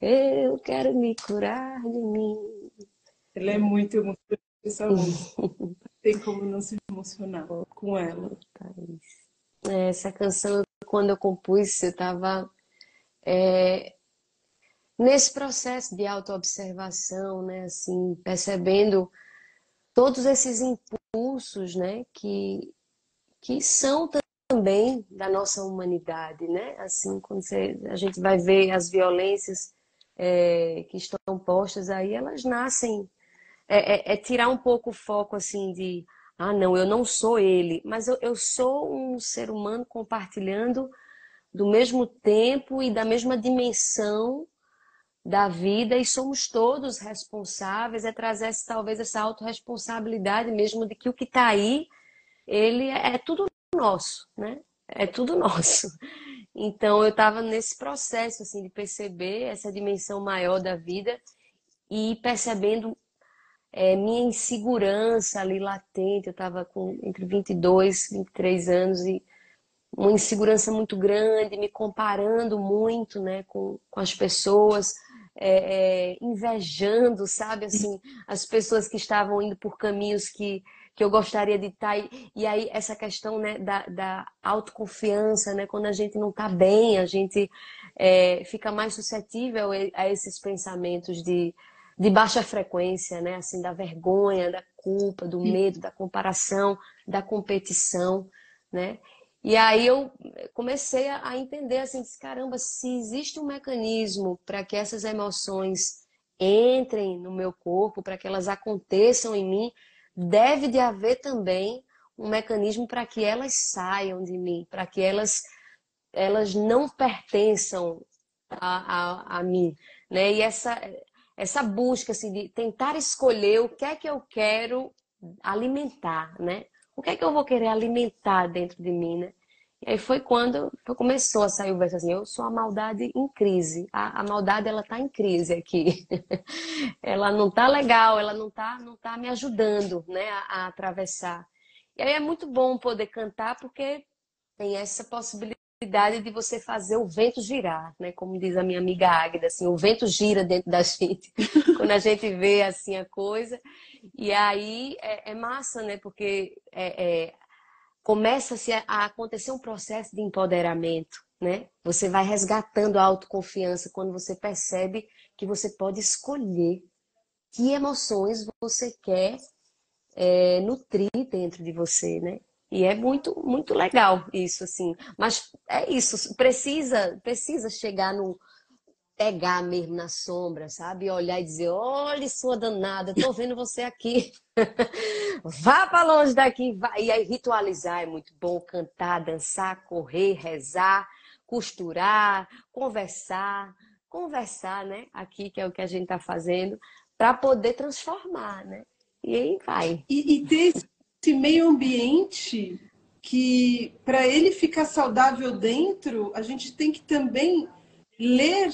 Eu quero me curar de mim. Ela é muito emocionante essa música. (laughs) Tem como não se emocionar com ela. É, essa canção, quando eu compus, eu estava é, nesse processo de autoobservação, né? Assim, percebendo todos esses impulsos, né? Que, que são também da nossa humanidade, né? Assim, quando você, a gente vai ver as violências é, que estão postas aí, elas nascem é, é, é, tirar um pouco o foco assim de ah, não, eu não sou ele, mas eu, eu sou um ser humano compartilhando do mesmo tempo e da mesma dimensão da vida e somos todos responsáveis, é trazer talvez essa autorresponsabilidade mesmo de que o que está aí, ele é, é tudo nosso, né? É tudo (laughs) nosso. Então eu estava nesse processo assim de perceber essa dimensão maior da vida e percebendo é, minha insegurança ali latente. Eu estava com entre 22 e 23 anos e uma insegurança muito grande, me comparando muito né, com, com as pessoas, é, é, invejando, sabe, assim, as pessoas que estavam indo por caminhos que, que eu gostaria de estar. E, e aí, essa questão né, da, da autoconfiança, né, quando a gente não está bem, a gente é, fica mais suscetível a esses pensamentos de de baixa frequência, né? Assim, da vergonha, da culpa, do medo, da comparação, da competição, né? E aí eu comecei a entender assim, disse, caramba, se existe um mecanismo para que essas emoções entrem no meu corpo, para que elas aconteçam em mim, deve de haver também um mecanismo para que elas saiam de mim, para que elas elas não pertençam a, a, a mim, né? E essa essa busca assim, de tentar escolher o que é que eu quero alimentar, né? O que é que eu vou querer alimentar dentro de mim, né? E aí foi quando começou a sair o verso assim, eu sou a maldade em crise. A, a maldade, ela tá em crise aqui. (laughs) ela não tá legal, ela não tá, não tá me ajudando, né, a, a atravessar. E aí é muito bom poder cantar porque tem essa possibilidade de você fazer o vento girar, né? Como diz a minha amiga Águida, assim, o vento gira dentro da gente (laughs) quando a gente vê assim a coisa. E aí é, é massa, né? Porque é, é, começa-se a acontecer um processo de empoderamento, né? Você vai resgatando a autoconfiança quando você percebe que você pode escolher que emoções você quer é, nutrir dentro de você, né? E é muito, muito legal isso, assim. Mas é isso, precisa, precisa chegar no pegar mesmo na sombra, sabe? Olhar e dizer, olha sua danada, tô vendo você aqui. (laughs) Vá para longe daqui. E aí ritualizar é muito bom, cantar, dançar, correr, rezar, costurar, conversar, conversar, né? Aqui que é o que a gente está fazendo, para poder transformar, né? E aí vai. E, e ter esse meio ambiente que, para ele ficar saudável dentro, a gente tem que também ler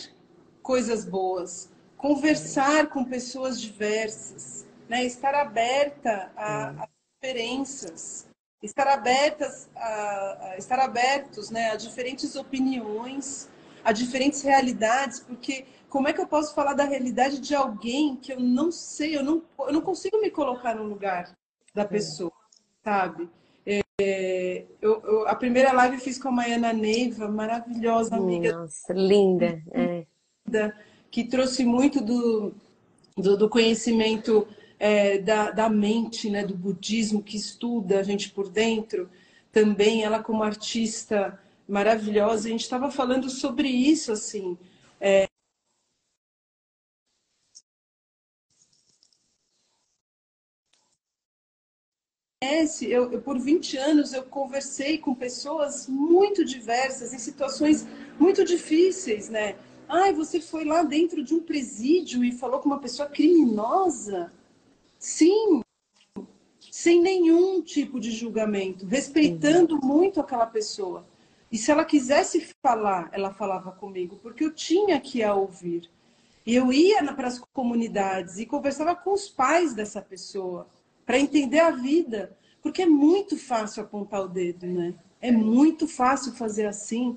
coisas boas, conversar com pessoas diversas, né? estar aberta a, a diferenças, estar abertas a, a, estar abertos né? a diferentes opiniões, a diferentes realidades, porque como é que eu posso falar da realidade de alguém que eu não sei, eu não, eu não consigo me colocar no lugar da pessoa? sabe? É, eu, eu, a primeira live eu fiz com a Maiana Neiva, maravilhosa amiga. Nossa, linda. É. Que trouxe muito do, do, do conhecimento é, da, da mente, né, do budismo, que estuda a gente por dentro. Também ela como artista maravilhosa. A gente estava falando sobre isso, assim. É, eu, eu, por 20 anos eu conversei com pessoas muito diversas, em situações muito difíceis, né? Ai, você foi lá dentro de um presídio e falou com uma pessoa criminosa? Sim, sem nenhum tipo de julgamento, respeitando uhum. muito aquela pessoa. E se ela quisesse falar, ela falava comigo, porque eu tinha que a ouvir. E eu ia para as comunidades e conversava com os pais dessa pessoa para entender a vida. Porque é muito fácil apontar o dedo, né? É muito fácil fazer assim.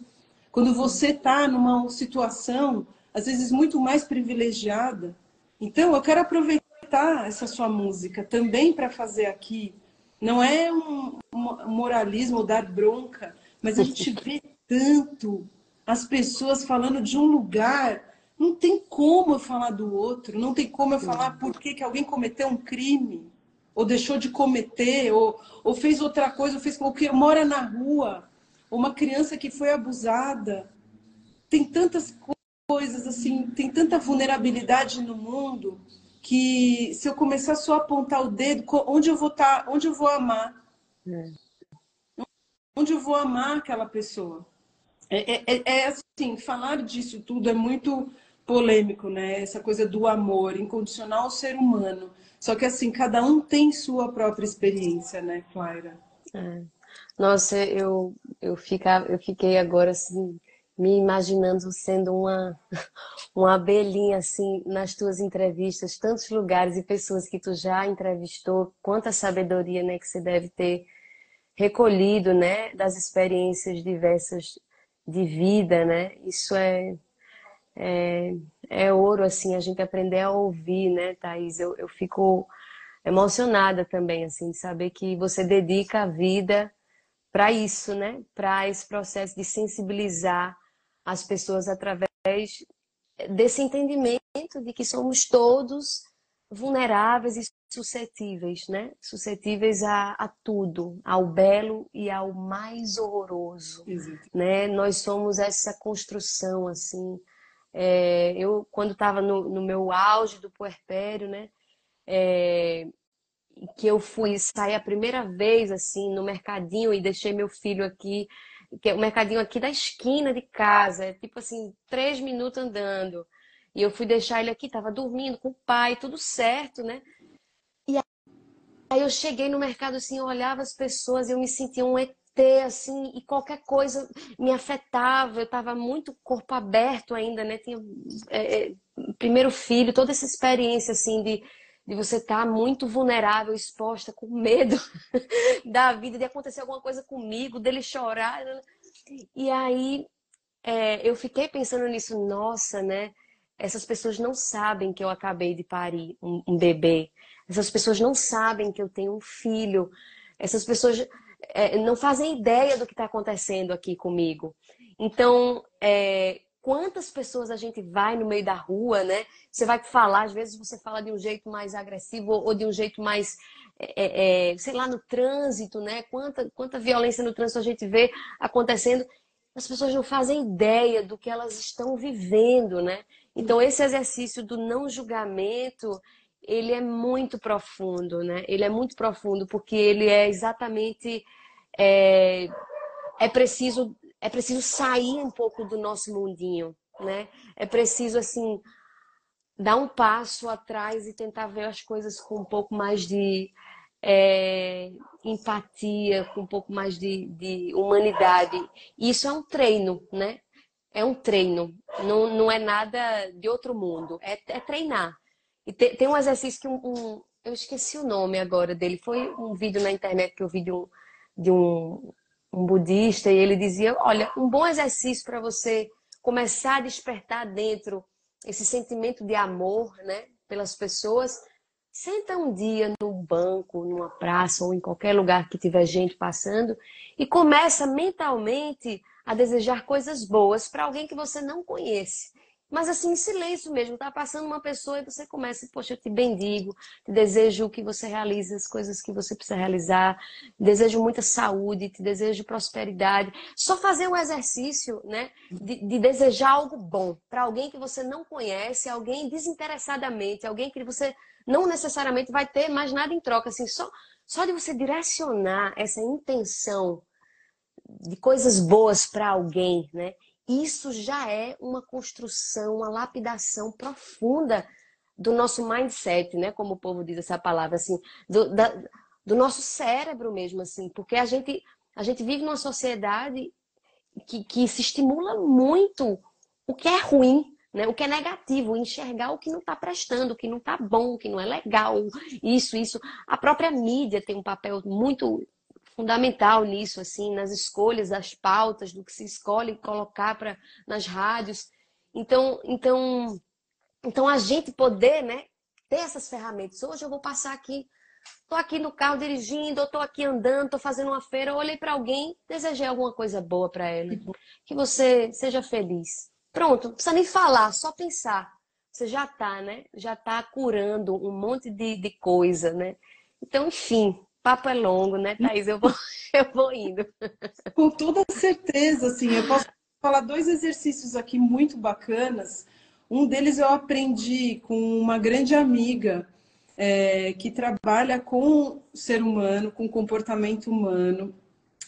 Quando você está numa situação, às vezes, muito mais privilegiada. Então, eu quero aproveitar essa sua música também para fazer aqui. Não é um moralismo dar bronca, mas a gente vê tanto as pessoas falando de um lugar. Não tem como eu falar do outro, não tem como eu falar por que, que alguém cometeu um crime ou deixou de cometer, ou, ou fez outra coisa, ou fez ou que mora na rua, uma criança que foi abusada. Tem tantas coisas assim, tem tanta vulnerabilidade no mundo que se eu começar só a apontar o dedo, onde eu vou estar, tá, onde eu vou amar? É. Onde eu vou amar aquela pessoa? É, é, é, é, assim, falar disso tudo é muito polêmico, né? Essa coisa do amor incondicional ao ser humano. Só que assim, cada um tem sua própria experiência, né, Clara? É. Nossa, eu, eu, fica, eu fiquei agora assim, me imaginando sendo uma, (laughs) uma abelhinha assim nas tuas entrevistas, tantos lugares e pessoas que tu já entrevistou, quanta sabedoria né, que você deve ter recolhido né, das experiências diversas de vida, né? Isso é, é, é ouro, assim, a gente aprender a ouvir, né, Thaís? Eu, eu fico emocionada também, assim, de saber que você dedica a vida para isso, né? Para esse processo de sensibilizar as pessoas através desse entendimento de que somos todos vulneráveis e suscetíveis, né? Suscetíveis a, a tudo, ao belo e ao mais horroroso, Exato. né? Nós somos essa construção, assim. É, eu, quando estava no, no, meu auge do puerpério, né? É, que eu fui sair a primeira vez, assim, no mercadinho e deixei meu filho aqui, que é o mercadinho aqui da esquina de casa, tipo assim, três minutos andando. E eu fui deixar ele aqui, tava dormindo com o pai, tudo certo, né? Aí eu cheguei no mercado assim, eu olhava as pessoas, eu me sentia um ET, assim, e qualquer coisa me afetava. Eu estava muito corpo aberto ainda, né? Tinha é, é, primeiro filho, toda essa experiência assim de, de você estar tá muito vulnerável, exposta, com medo (laughs) da vida, de acontecer alguma coisa comigo, dele chorar. E aí é, eu fiquei pensando nisso, nossa, né? Essas pessoas não sabem que eu acabei de parir um, um bebê. Essas pessoas não sabem que eu tenho um filho. Essas pessoas é, não fazem ideia do que está acontecendo aqui comigo. Então, é, quantas pessoas a gente vai no meio da rua, né? Você vai falar, às vezes você fala de um jeito mais agressivo ou de um jeito mais, é, é, sei lá, no trânsito, né? Quanta, quanta violência no trânsito a gente vê acontecendo. As pessoas não fazem ideia do que elas estão vivendo, né? Então, esse exercício do não julgamento ele é muito profundo, né? Ele é muito profundo porque ele é exatamente é, é preciso é preciso sair um pouco do nosso mundinho, né? É preciso assim dar um passo atrás e tentar ver as coisas com um pouco mais de é, empatia, com um pouco mais de, de humanidade. E isso é um treino, né? É um treino, não, não é nada de outro mundo, é, é treinar. E te, tem um exercício que um, um, eu esqueci o nome agora dele. Foi um vídeo na internet que eu vi de um, de um, um budista e ele dizia: olha, um bom exercício para você começar a despertar dentro esse sentimento de amor, né, pelas pessoas. Senta um dia no banco, numa praça ou em qualquer lugar que tiver gente passando e começa mentalmente a desejar coisas boas para alguém que você não conhece. Mas assim, em silêncio mesmo, tá passando uma pessoa e você começa, poxa, eu te bendigo, te desejo que você realize as coisas que você precisa realizar, desejo muita saúde, te desejo prosperidade. Só fazer um exercício, né, de, de desejar algo bom para alguém que você não conhece, alguém desinteressadamente, alguém que você não necessariamente vai ter mais nada em troca, assim, só, só de você direcionar essa intenção de coisas boas para alguém, né? Isso já é uma construção, uma lapidação profunda do nosso mindset, né? Como o povo diz essa palavra, assim, do, da, do nosso cérebro mesmo, assim, porque a gente, a gente vive numa sociedade que, que se estimula muito o que é ruim, né? o que é negativo, enxergar o que não está prestando, o que não está bom, o que não é legal, isso, isso. A própria mídia tem um papel muito fundamental nisso, assim, nas escolhas das pautas, do que se escolhe colocar para nas rádios. Então, então, então a gente poder, né, ter essas ferramentas. Hoje eu vou passar aqui, tô aqui no carro dirigindo, eu tô aqui andando, tô fazendo uma feira, eu olhei para alguém, desejei alguma coisa boa para ela, que você seja feliz. Pronto, não precisa nem falar, só pensar. Você já tá, né? Já tá curando um monte de, de coisa, né? Então, enfim, papo é longo, né, Thaís? Eu vou, (laughs) eu vou indo. Com toda certeza, assim, eu posso falar dois exercícios aqui muito bacanas. Um deles eu aprendi com uma grande amiga é, que trabalha com o ser humano, com comportamento humano.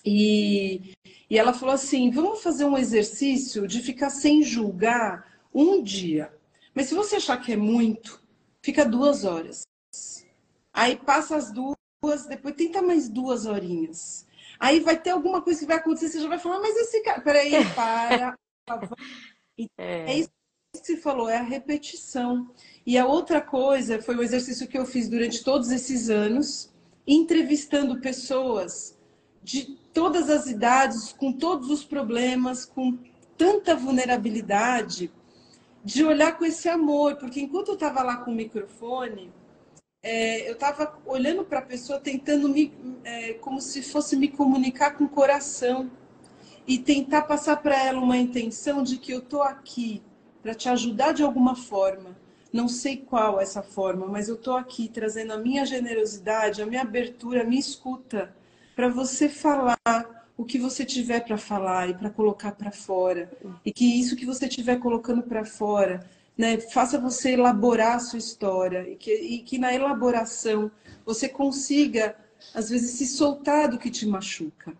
E, e ela falou assim: vamos fazer um exercício de ficar sem julgar um dia. Mas se você achar que é muito, fica duas horas. Aí passa as duas, depois tenta mais duas horinhas. Aí vai ter alguma coisa que vai acontecer, você já vai falar, mas esse cara. Peraí, (laughs) para. é. é isso que você falou, é a repetição. E a outra coisa foi o exercício que eu fiz durante todos esses anos, entrevistando pessoas de todas as idades, com todos os problemas, com tanta vulnerabilidade, de olhar com esse amor, porque enquanto eu estava lá com o microfone, é, eu estava olhando para a pessoa, tentando me, é, como se fosse me comunicar com o coração e tentar passar para ela uma intenção de que eu estou aqui para te ajudar de alguma forma. Não sei qual essa forma, mas eu estou aqui trazendo a minha generosidade, a minha abertura, a minha escuta para você falar o que você tiver para falar e para colocar para fora. E que isso que você estiver colocando para fora, né, faça você elaborar a sua história e que, e que na elaboração você consiga, às vezes, se soltar do que te machuca.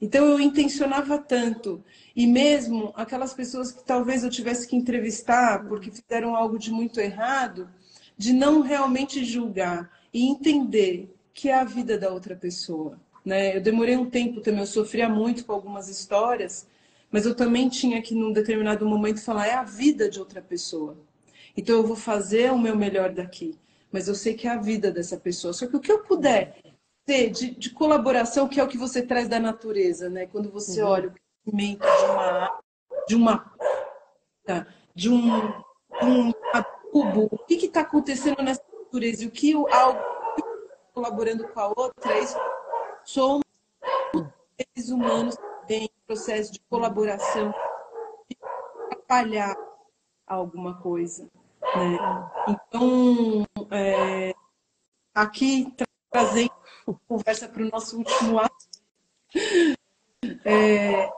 Então eu intencionava tanto. E mesmo aquelas pessoas que talvez eu tivesse que entrevistar porque fizeram algo de muito errado, de não realmente julgar e entender que é a vida da outra pessoa. Né? Eu demorei um tempo também, eu sofria muito com algumas histórias, mas eu também tinha que, num determinado momento, falar: é a vida de outra pessoa. Então eu vou fazer o meu melhor daqui, mas eu sei que é a vida dessa pessoa. Só que o que eu puder ter de, de colaboração, que é o que você traz da natureza, né? Quando você uhum. olha o crescimento de uma de uma de um, um adubo, o que está acontecendo nessa natureza e o que o, algo colaborando com a outra, isso somos seres humanos em processo de colaboração, de atrapalhar alguma coisa. Né? Então, é, aqui trazendo conversa para o nosso último ato. É,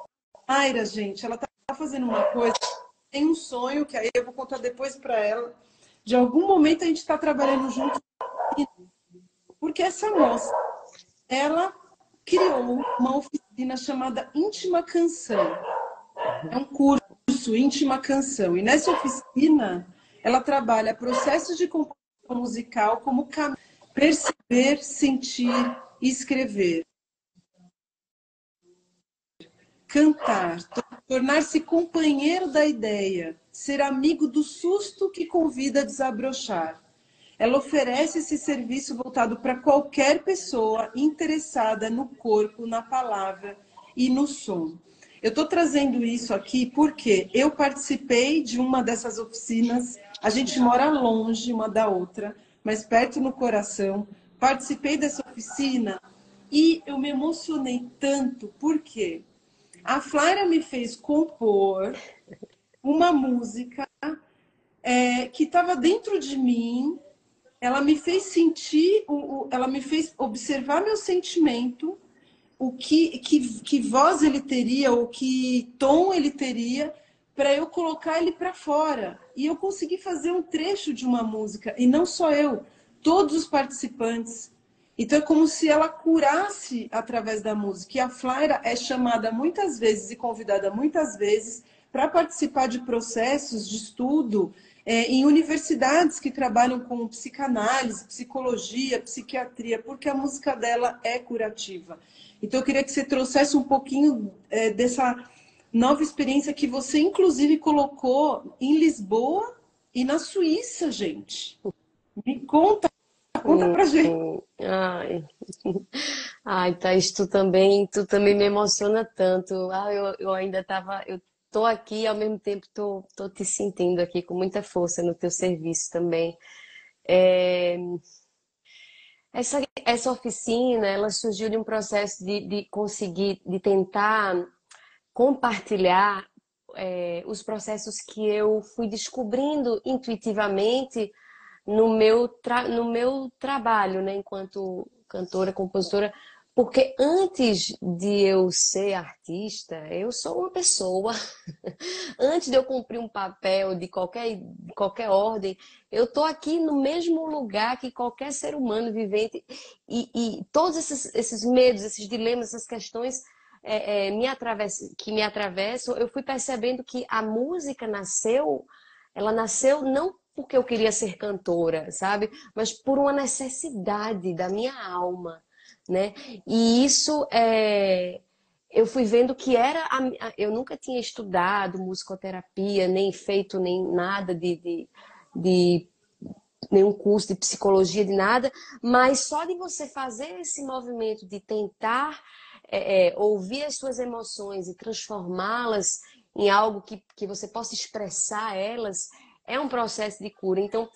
Aira, gente, ela está fazendo uma coisa, tem um sonho, que aí eu vou contar depois para ela. De algum momento a gente está trabalhando junto, porque essa moça ela criou uma oficina chamada Íntima Canção. É um curso Íntima Canção. E nessa oficina, ela trabalha processos de composição musical como perceber, sentir e escrever. Cantar, tornar-se companheiro da ideia, ser amigo do susto que convida a desabrochar ela oferece esse serviço voltado para qualquer pessoa interessada no corpo, na palavra e no som. Eu estou trazendo isso aqui porque eu participei de uma dessas oficinas. A gente mora longe uma da outra, mas perto no coração. Participei dessa oficina e eu me emocionei tanto porque a Flávia me fez compor uma música é, que estava dentro de mim ela me fez sentir, ela me fez observar meu sentimento, o que, que, que voz ele teria, ou que tom ele teria, para eu colocar ele para fora. E eu consegui fazer um trecho de uma música, e não só eu, todos os participantes. Então é como se ela curasse através da música. E a Flaira é chamada muitas vezes e convidada muitas vezes para participar de processos de estudo é, em universidades que trabalham com psicanálise, psicologia, psiquiatria, porque a música dela é curativa. Então, eu queria que você trouxesse um pouquinho é, dessa nova experiência que você, inclusive, colocou em Lisboa e na Suíça, gente. Me conta, conta pra gente. Ai, (laughs) Ai Thaís, tu também, tu também me emociona tanto. Ah, eu, eu ainda estava, eu tô aqui e ao mesmo tempo tô, tô te sentindo aqui com muita força no teu serviço também. É... Essa, essa oficina, ela surgiu de um processo de, de conseguir, de tentar compartilhar é, os processos que eu fui descobrindo intuitivamente no meu, no meu trabalho, né, enquanto cantora, compositora, Porque antes de eu ser artista, eu sou uma pessoa. (laughs) antes de eu cumprir um papel de qualquer, qualquer ordem, eu estou aqui no mesmo lugar que qualquer ser humano vivente. E, e todos esses, esses medos, esses dilemas, essas questões é, é, me que me atravessam, eu fui percebendo que a música nasceu, ela nasceu não porque eu queria ser cantora, sabe? Mas por uma necessidade da minha alma né? E isso é, eu fui vendo que era a, eu nunca tinha estudado musicoterapia, nem feito nem nada de, de, de nenhum curso de psicologia, de nada, mas só de você fazer esse movimento de tentar é, é, ouvir as suas emoções e transformá-las em algo que, que você possa expressar elas, é um processo de cura. Então,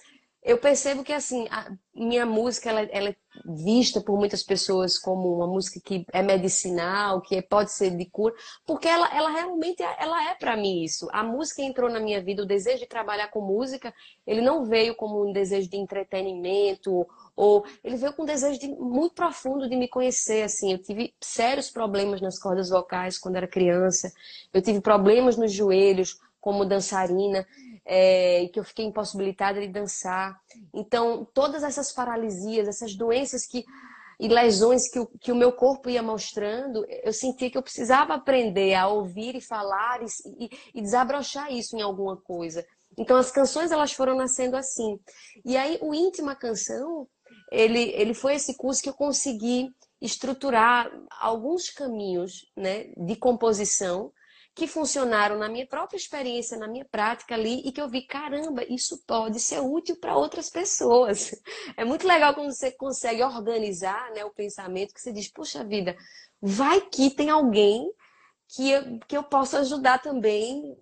eu percebo que assim minha música ela, ela, é vista por muitas pessoas como uma música que é medicinal, que pode ser de cura, porque ela, ela realmente é, ela é para mim isso. A música entrou na minha vida, o desejo de trabalhar com música, ele não veio como um desejo de entretenimento ou ele veio com um desejo de, muito profundo de me conhecer assim. Eu tive sérios problemas nas cordas vocais quando era criança. Eu tive problemas nos joelhos como dançarina é, que eu fiquei impossibilitada de dançar. Então, todas essas paralisias, essas doenças que e lesões que o, que o meu corpo ia mostrando, eu sentia que eu precisava aprender a ouvir e falar e, e, e desabrochar isso em alguma coisa. Então, as canções elas foram nascendo assim. E aí, o Íntima Canção, ele, ele foi esse curso que eu consegui estruturar alguns caminhos né, de composição que funcionaram na minha própria experiência, na minha prática ali, e que eu vi, caramba, isso pode ser útil para outras pessoas. É muito legal quando você consegue organizar né, o pensamento, que você diz, puxa vida, vai que tem alguém que eu, que eu possa ajudar também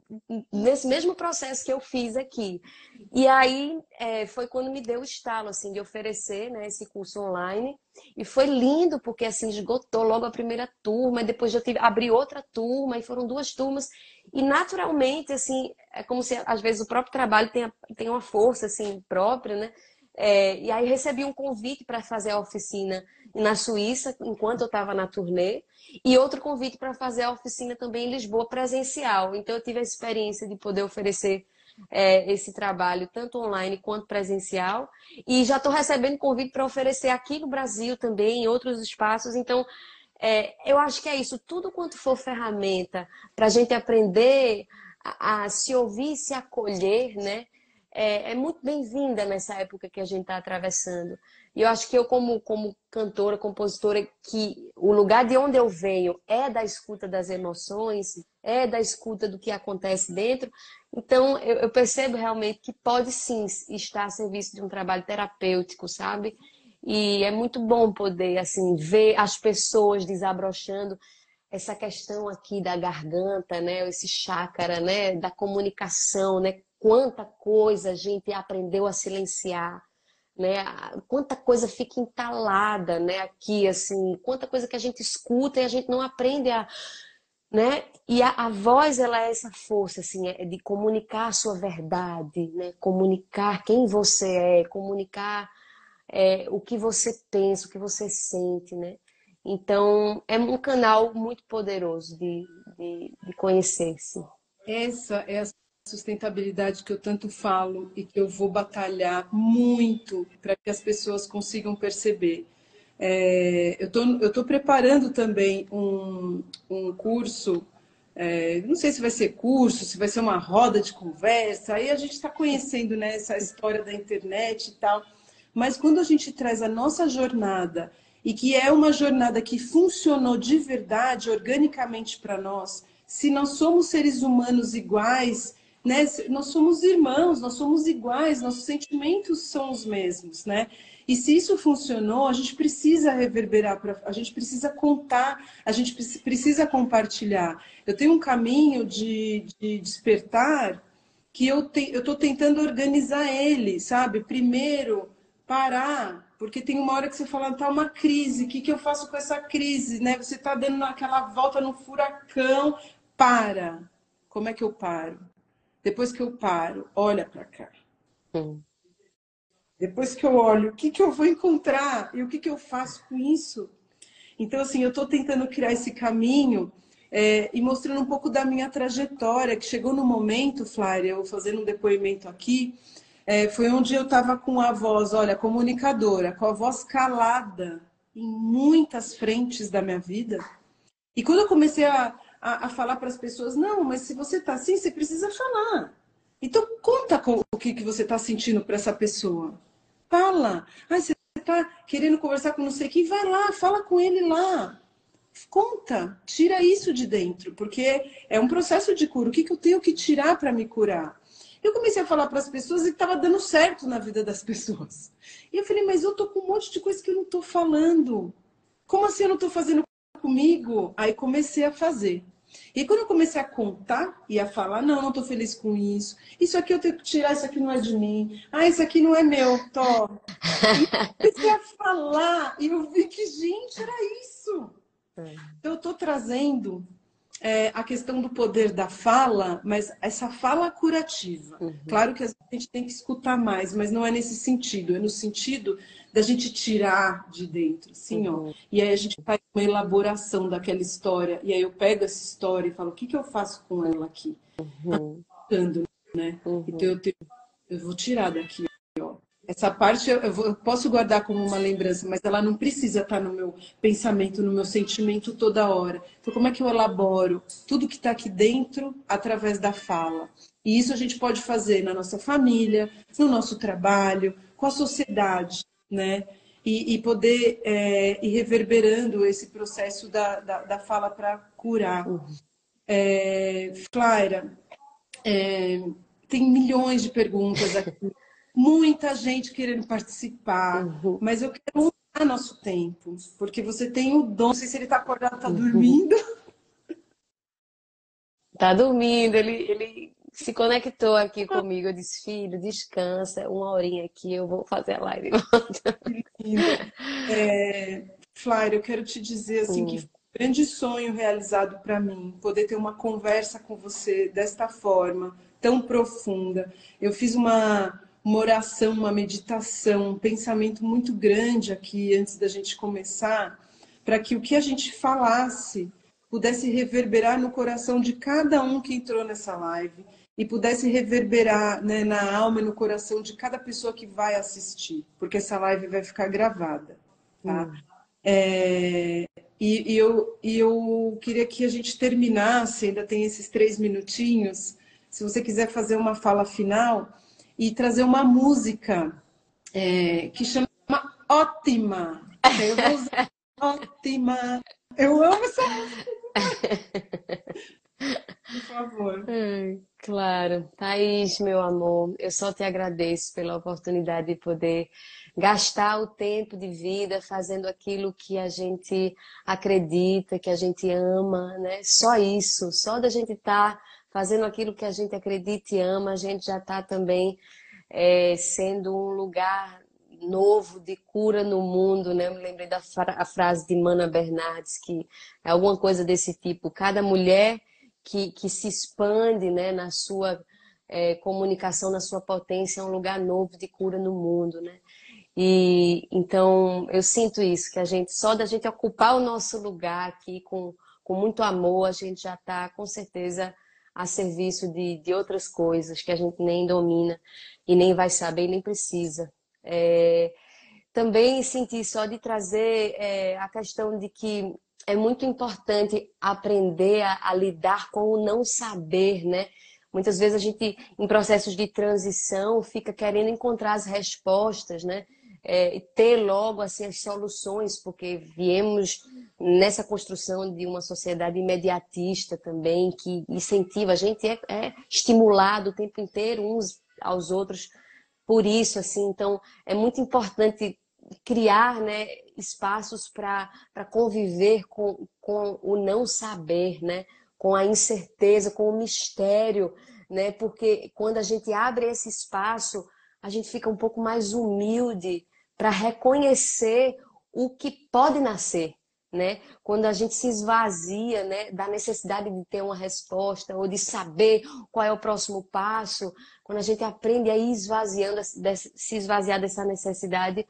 nesse mesmo processo que eu fiz aqui. E aí é, foi quando me deu o estalo assim, de oferecer né, esse curso online. E foi lindo, porque assim, esgotou logo a primeira turma, e depois eu tive, abri outra turma, e foram duas turmas. E naturalmente, assim, é como se às vezes o próprio trabalho tenha, tenha uma força assim, própria, né? É, e aí recebi um convite para fazer a oficina na Suíça, enquanto eu estava na turnê, e outro convite para fazer a oficina também em Lisboa presencial. Então eu tive a experiência de poder oferecer é, esse trabalho, tanto online quanto presencial. E já estou recebendo convite para oferecer aqui no Brasil também, em outros espaços. Então, é, eu acho que é isso. Tudo quanto for ferramenta para a gente aprender a, a, se ouvir se acolher, né? É, é muito bem-vinda nessa época que a gente está atravessando. E eu acho que eu, como, como cantora, compositora, que o lugar de onde eu venho é da escuta das emoções, é da escuta do que acontece dentro. Então, eu, eu percebo realmente que pode sim estar a serviço de um trabalho terapêutico, sabe? E é muito bom poder, assim, ver as pessoas desabrochando essa questão aqui da garganta, né? Esse chácara, né? Da comunicação, né? Quanta coisa a gente aprendeu a silenciar né? Quanta coisa fica entalada, né? Aqui, assim, quanta coisa que a gente escuta e a gente não aprende a, né? E a, a voz, ela é essa força, assim, é de comunicar a sua verdade, né? Comunicar quem você é, comunicar é, o que você pensa, o que você sente, né? Então, é um canal muito poderoso de, de, de conhecer-se. Essa é a sustentabilidade que eu tanto falo e que eu vou batalhar muito para que as pessoas consigam perceber. É, eu tô, estou preparando também um, um curso, é, não sei se vai ser curso, se vai ser uma roda de conversa, aí a gente está conhecendo né, essa história da internet e tal, mas quando a gente traz a nossa jornada e que é uma jornada que funcionou de verdade, organicamente para nós, se nós somos seres humanos iguais, né? Nós somos irmãos, nós somos iguais, nossos sentimentos são os mesmos, né? E se isso funcionou, a gente precisa reverberar, pra, a gente precisa contar, a gente precisa compartilhar. Eu tenho um caminho de, de despertar que eu estou tentando organizar ele, sabe? Primeiro, parar, porque tem uma hora que você fala, tá uma crise, o que, que eu faço com essa crise, né? Você está dando aquela volta no furacão, para. Como é que eu paro? Depois que eu paro, olha para cá. Depois que eu olho, o que, que eu vou encontrar e o que, que eu faço com isso? Então, assim, eu estou tentando criar esse caminho é, e mostrando um pouco da minha trajetória, que chegou no momento, Flávia, eu fazendo um depoimento aqui, é, foi onde eu estava com a voz, olha, comunicadora, com a voz calada em muitas frentes da minha vida. E quando eu comecei a, a, a falar para as pessoas, não, mas se você está assim, você precisa falar. Então conta o que, que você está sentindo para essa pessoa. Fala. Ah, você está querendo conversar com não sei quem, vai lá, fala com ele lá. Conta, tira isso de dentro, porque é um processo de cura. O que, que eu tenho que tirar para me curar? Eu comecei a falar para as pessoas e estava dando certo na vida das (laughs) pessoas. E eu falei, mas eu tô com um monte de coisa que eu não estou falando. Como assim eu não estou fazendo comigo? Aí comecei a fazer. E quando eu comecei a contar e a falar, não, não estou feliz com isso. Isso aqui eu tenho que tirar, isso aqui não é de mim. Ah, isso aqui não é meu, Tó. E comecei a falar e eu vi que, gente, era isso. É. Eu estou trazendo é, a questão do poder da fala, mas essa fala curativa. Uhum. Claro que a gente tem que escutar mais, mas não é nesse sentido. É no sentido da gente tirar de dentro, assim, uhum. ó. E aí a gente faz uma elaboração daquela história. E aí eu pego essa história e falo, o que, que eu faço com ela aqui? Uhum. né? Uhum. Então eu, tenho, eu vou tirar daqui, ó. Essa parte eu, eu, posso guardar como uma lembrança, mas ela não precisa estar no meu pensamento, no meu sentimento toda hora. Então, como é que eu elaboro tudo que está aqui dentro através da fala? E isso a gente pode fazer na nossa família, no nosso trabalho, com a sociedade, né? E, e poder é, ir reverberando esse processo da, da, da fala para curar. Uhum. É, Clara, é, tem milhões de perguntas aqui (laughs) muita gente querendo participar, uhum. mas eu quero usar nosso tempo, porque você tem o dom. Não sei se ele está acordado, está uhum. dormindo. Está dormindo, ele, ele se conectou aqui comigo. Eu disse, filho, descansa, uma horinha aqui, eu vou fazer a live. é, Flávia, eu quero te dizer assim que foi um grande sonho realizado para mim, poder ter uma conversa com você desta forma, tão profunda. Eu fiz uma uma oração, uma meditação, um pensamento muito grande aqui antes da gente começar, para que o que a gente falasse pudesse reverberar no coração de cada um que entrou nessa live e pudesse reverberar né, na alma e no coração de cada pessoa que vai assistir, porque essa live vai ficar gravada. Tá? Hum. É, e, e, eu, e eu queria que a gente terminasse, ainda tem esses três minutinhos. Se você quiser fazer uma fala final, e trazer uma música é, que chama Ótima. (laughs) Eu vou usar Ótima. Eu amo essa música. (laughs) Por favor. claro. Thaís, meu amor, eu só te agradeço pela oportunidade de poder gastar o tempo de vida fazendo aquilo que a gente acredita, que a gente ama, né? Só isso, só da gente estar tá fazendo aquilo que a gente acredita e ama, a gente já está também é, sendo um lugar novo de cura no mundo, né? Eu me lembrei da fra frase de Mana Bernardes, que é alguma coisa desse tipo. Cada mulher que, que se expande né, na sua é, comunicação, na sua potência, é um lugar novo de cura no mundo, né? E então eu sinto isso, que a gente, só da gente ocupar o nosso lugar aqui com, com muito amor, a gente já está com certeza a serviço de, de outras coisas que a gente nem domina e nem vai saber nem precisa. É, também senti só de trazer é, a questão de que é muito importante aprender a, a, lidar com o não saber, né? Muitas vezes a gente, em processos de transição, fica querendo encontrar as respostas, né? é, ter logo assim as soluções, porque viemos nessa construção de uma sociedade imediatista também, que incentiva, a gente é, é estimulado o tempo inteiro uns aos outros por isso, assim, então é muito importante criar né, espaços para conviver com, com o não saber, né? com a incerteza, com o mistério, né? porque quando a gente abre esse espaço, a gente fica um pouco mais humilde para reconhecer o que pode nascer, né? Quando a gente se esvazia, né, da necessidade de ter uma resposta ou de saber qual é o próximo passo, quando a gente aprende a ir esvaziando, se esvaziar dessa necessidade,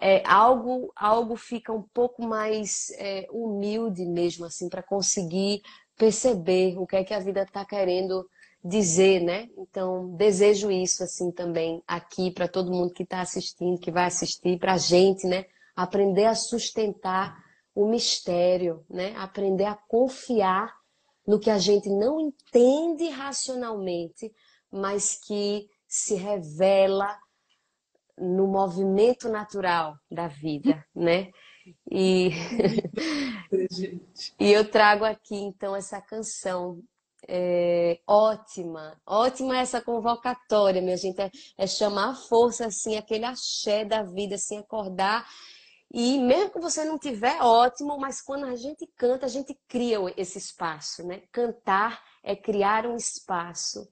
é, algo, algo fica um pouco mais é, humilde mesmo, assim, para conseguir perceber o que é que a vida está querendo dizer, né? Então, desejo isso, assim, também aqui para todo mundo que está assistindo, que vai assistir, para a gente, né? Aprender a sustentar o mistério, né? Aprender a confiar no que a gente não entende racionalmente, mas que se revela no movimento natural da vida, né? E, e eu trago aqui então essa canção é, ótima, ótima essa convocatória, minha gente, é, é, chamar a força assim, aquele axé da vida, assim, acordar e mesmo que você não tiver ótimo, mas quando a gente canta, a gente cria esse espaço, né? Cantar é criar um espaço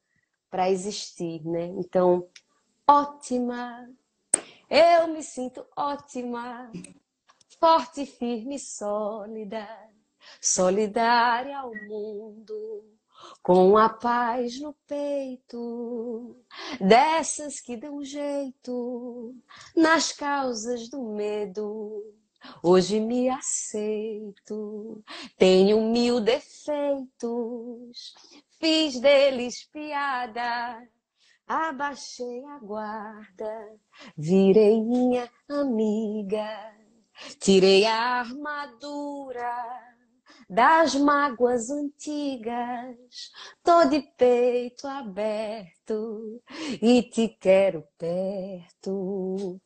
para existir, né? Então, ótima, eu me sinto ótima, forte, firme, sólida, solidária ao mundo, com a paz no peito, dessas que dão jeito nas causas do medo. Hoje me aceito, tenho mil defeitos, fiz deles piada abaixei a guarda, virei minha amiga, tirei a armadura das mágoas antigas, tô de peito aberto e te quero perto.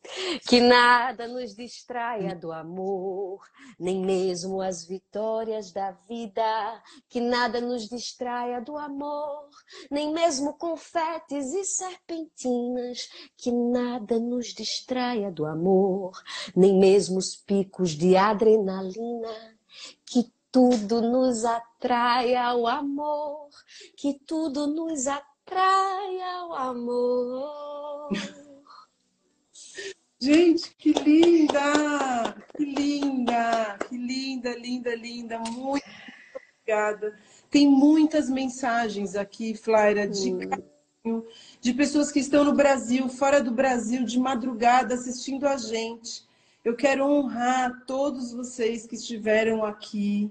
Que nada nos distraia do amor, nem mesmo as vitórias da vida. Que nada nos distraia do amor, nem mesmo confetes e serpentinas. Que nada nos distraia do amor, nem mesmo os picos de adrenalina. Tudo nos atrai ao amor, que tudo nos atrai ao amor. Gente, que linda! Que linda! Que linda, linda, linda! Muito obrigada. Tem muitas mensagens aqui, Flaira, de hum. carinho, de pessoas que estão no Brasil, fora do Brasil, de madrugada, assistindo a gente. Eu quero honrar todos vocês que estiveram aqui,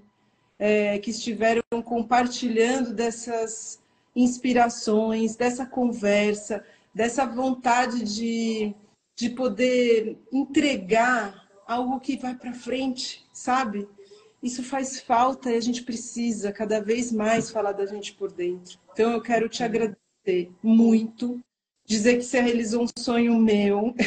é, que estiveram compartilhando dessas inspirações, dessa conversa, dessa vontade de, de poder entregar algo que vai para frente, sabe? Isso faz falta e a gente precisa cada vez mais falar da gente por dentro. Então eu quero te agradecer muito, dizer que você realizou um sonho meu. (laughs)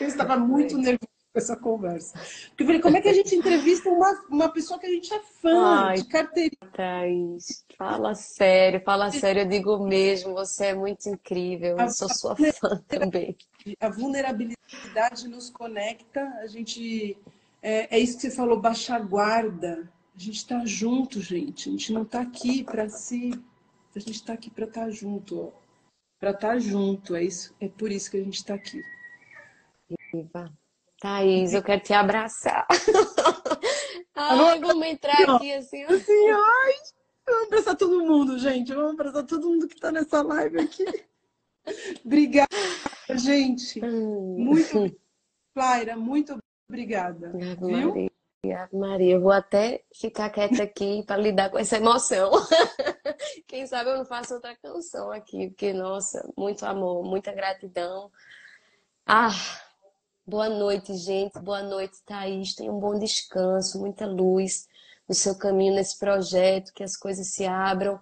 Eu estava muito nervosa essa conversa. Porque eu falei, como é que a gente entrevista uma, uma pessoa que a gente é fã Ai, de carteirinha? Thaís, fala sério, fala sério, eu digo mesmo, você é muito incrível, eu sou sua fã (laughs) também. A vulnerabilidade nos conecta, a gente. É, é isso que você falou, baixar guarda. A gente está junto, gente. A gente não está aqui para se. A gente está aqui para estar tá junto, Para estar tá junto, é isso. É por isso que a gente está aqui. Viva. Thaís, eu quero te abraçar. (laughs) ai, vamos entrar aqui assim, assim, ai. Vamos abraçar todo mundo, gente. Vamos abraçar todo mundo que está nessa live aqui. (laughs) obrigada, gente. Hum. Muito (laughs) Flaira, muito obrigada. viu? Maria, Maria, eu vou até ficar quieta aqui para lidar com essa emoção. Quem sabe eu não faço outra canção aqui, porque, nossa, muito amor, muita gratidão. Ah, Boa noite, gente. Boa noite, Thaís. Tenha um bom descanso, muita luz no seu caminho nesse projeto, que as coisas se abram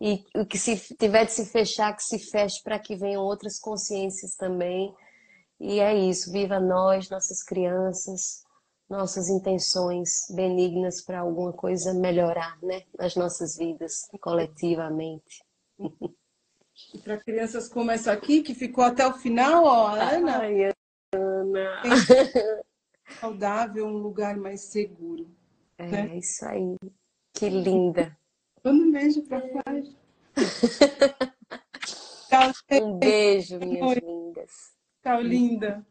e o que se tiver de se fechar, que se feche para que venham outras consciências também. E é isso. Viva nós, nossas crianças, nossas intenções benignas para alguma coisa melhorar, né, nas nossas vidas coletivamente. E para crianças como essa aqui, que ficou até o final, ó, (laughs) Ana. Ai, Ana. (laughs) Saudável, um lugar mais seguro. É né? isso aí. Que linda. Manda (laughs) um beijo para Flávia. um beijo, minhas lindas. Tchau, linda.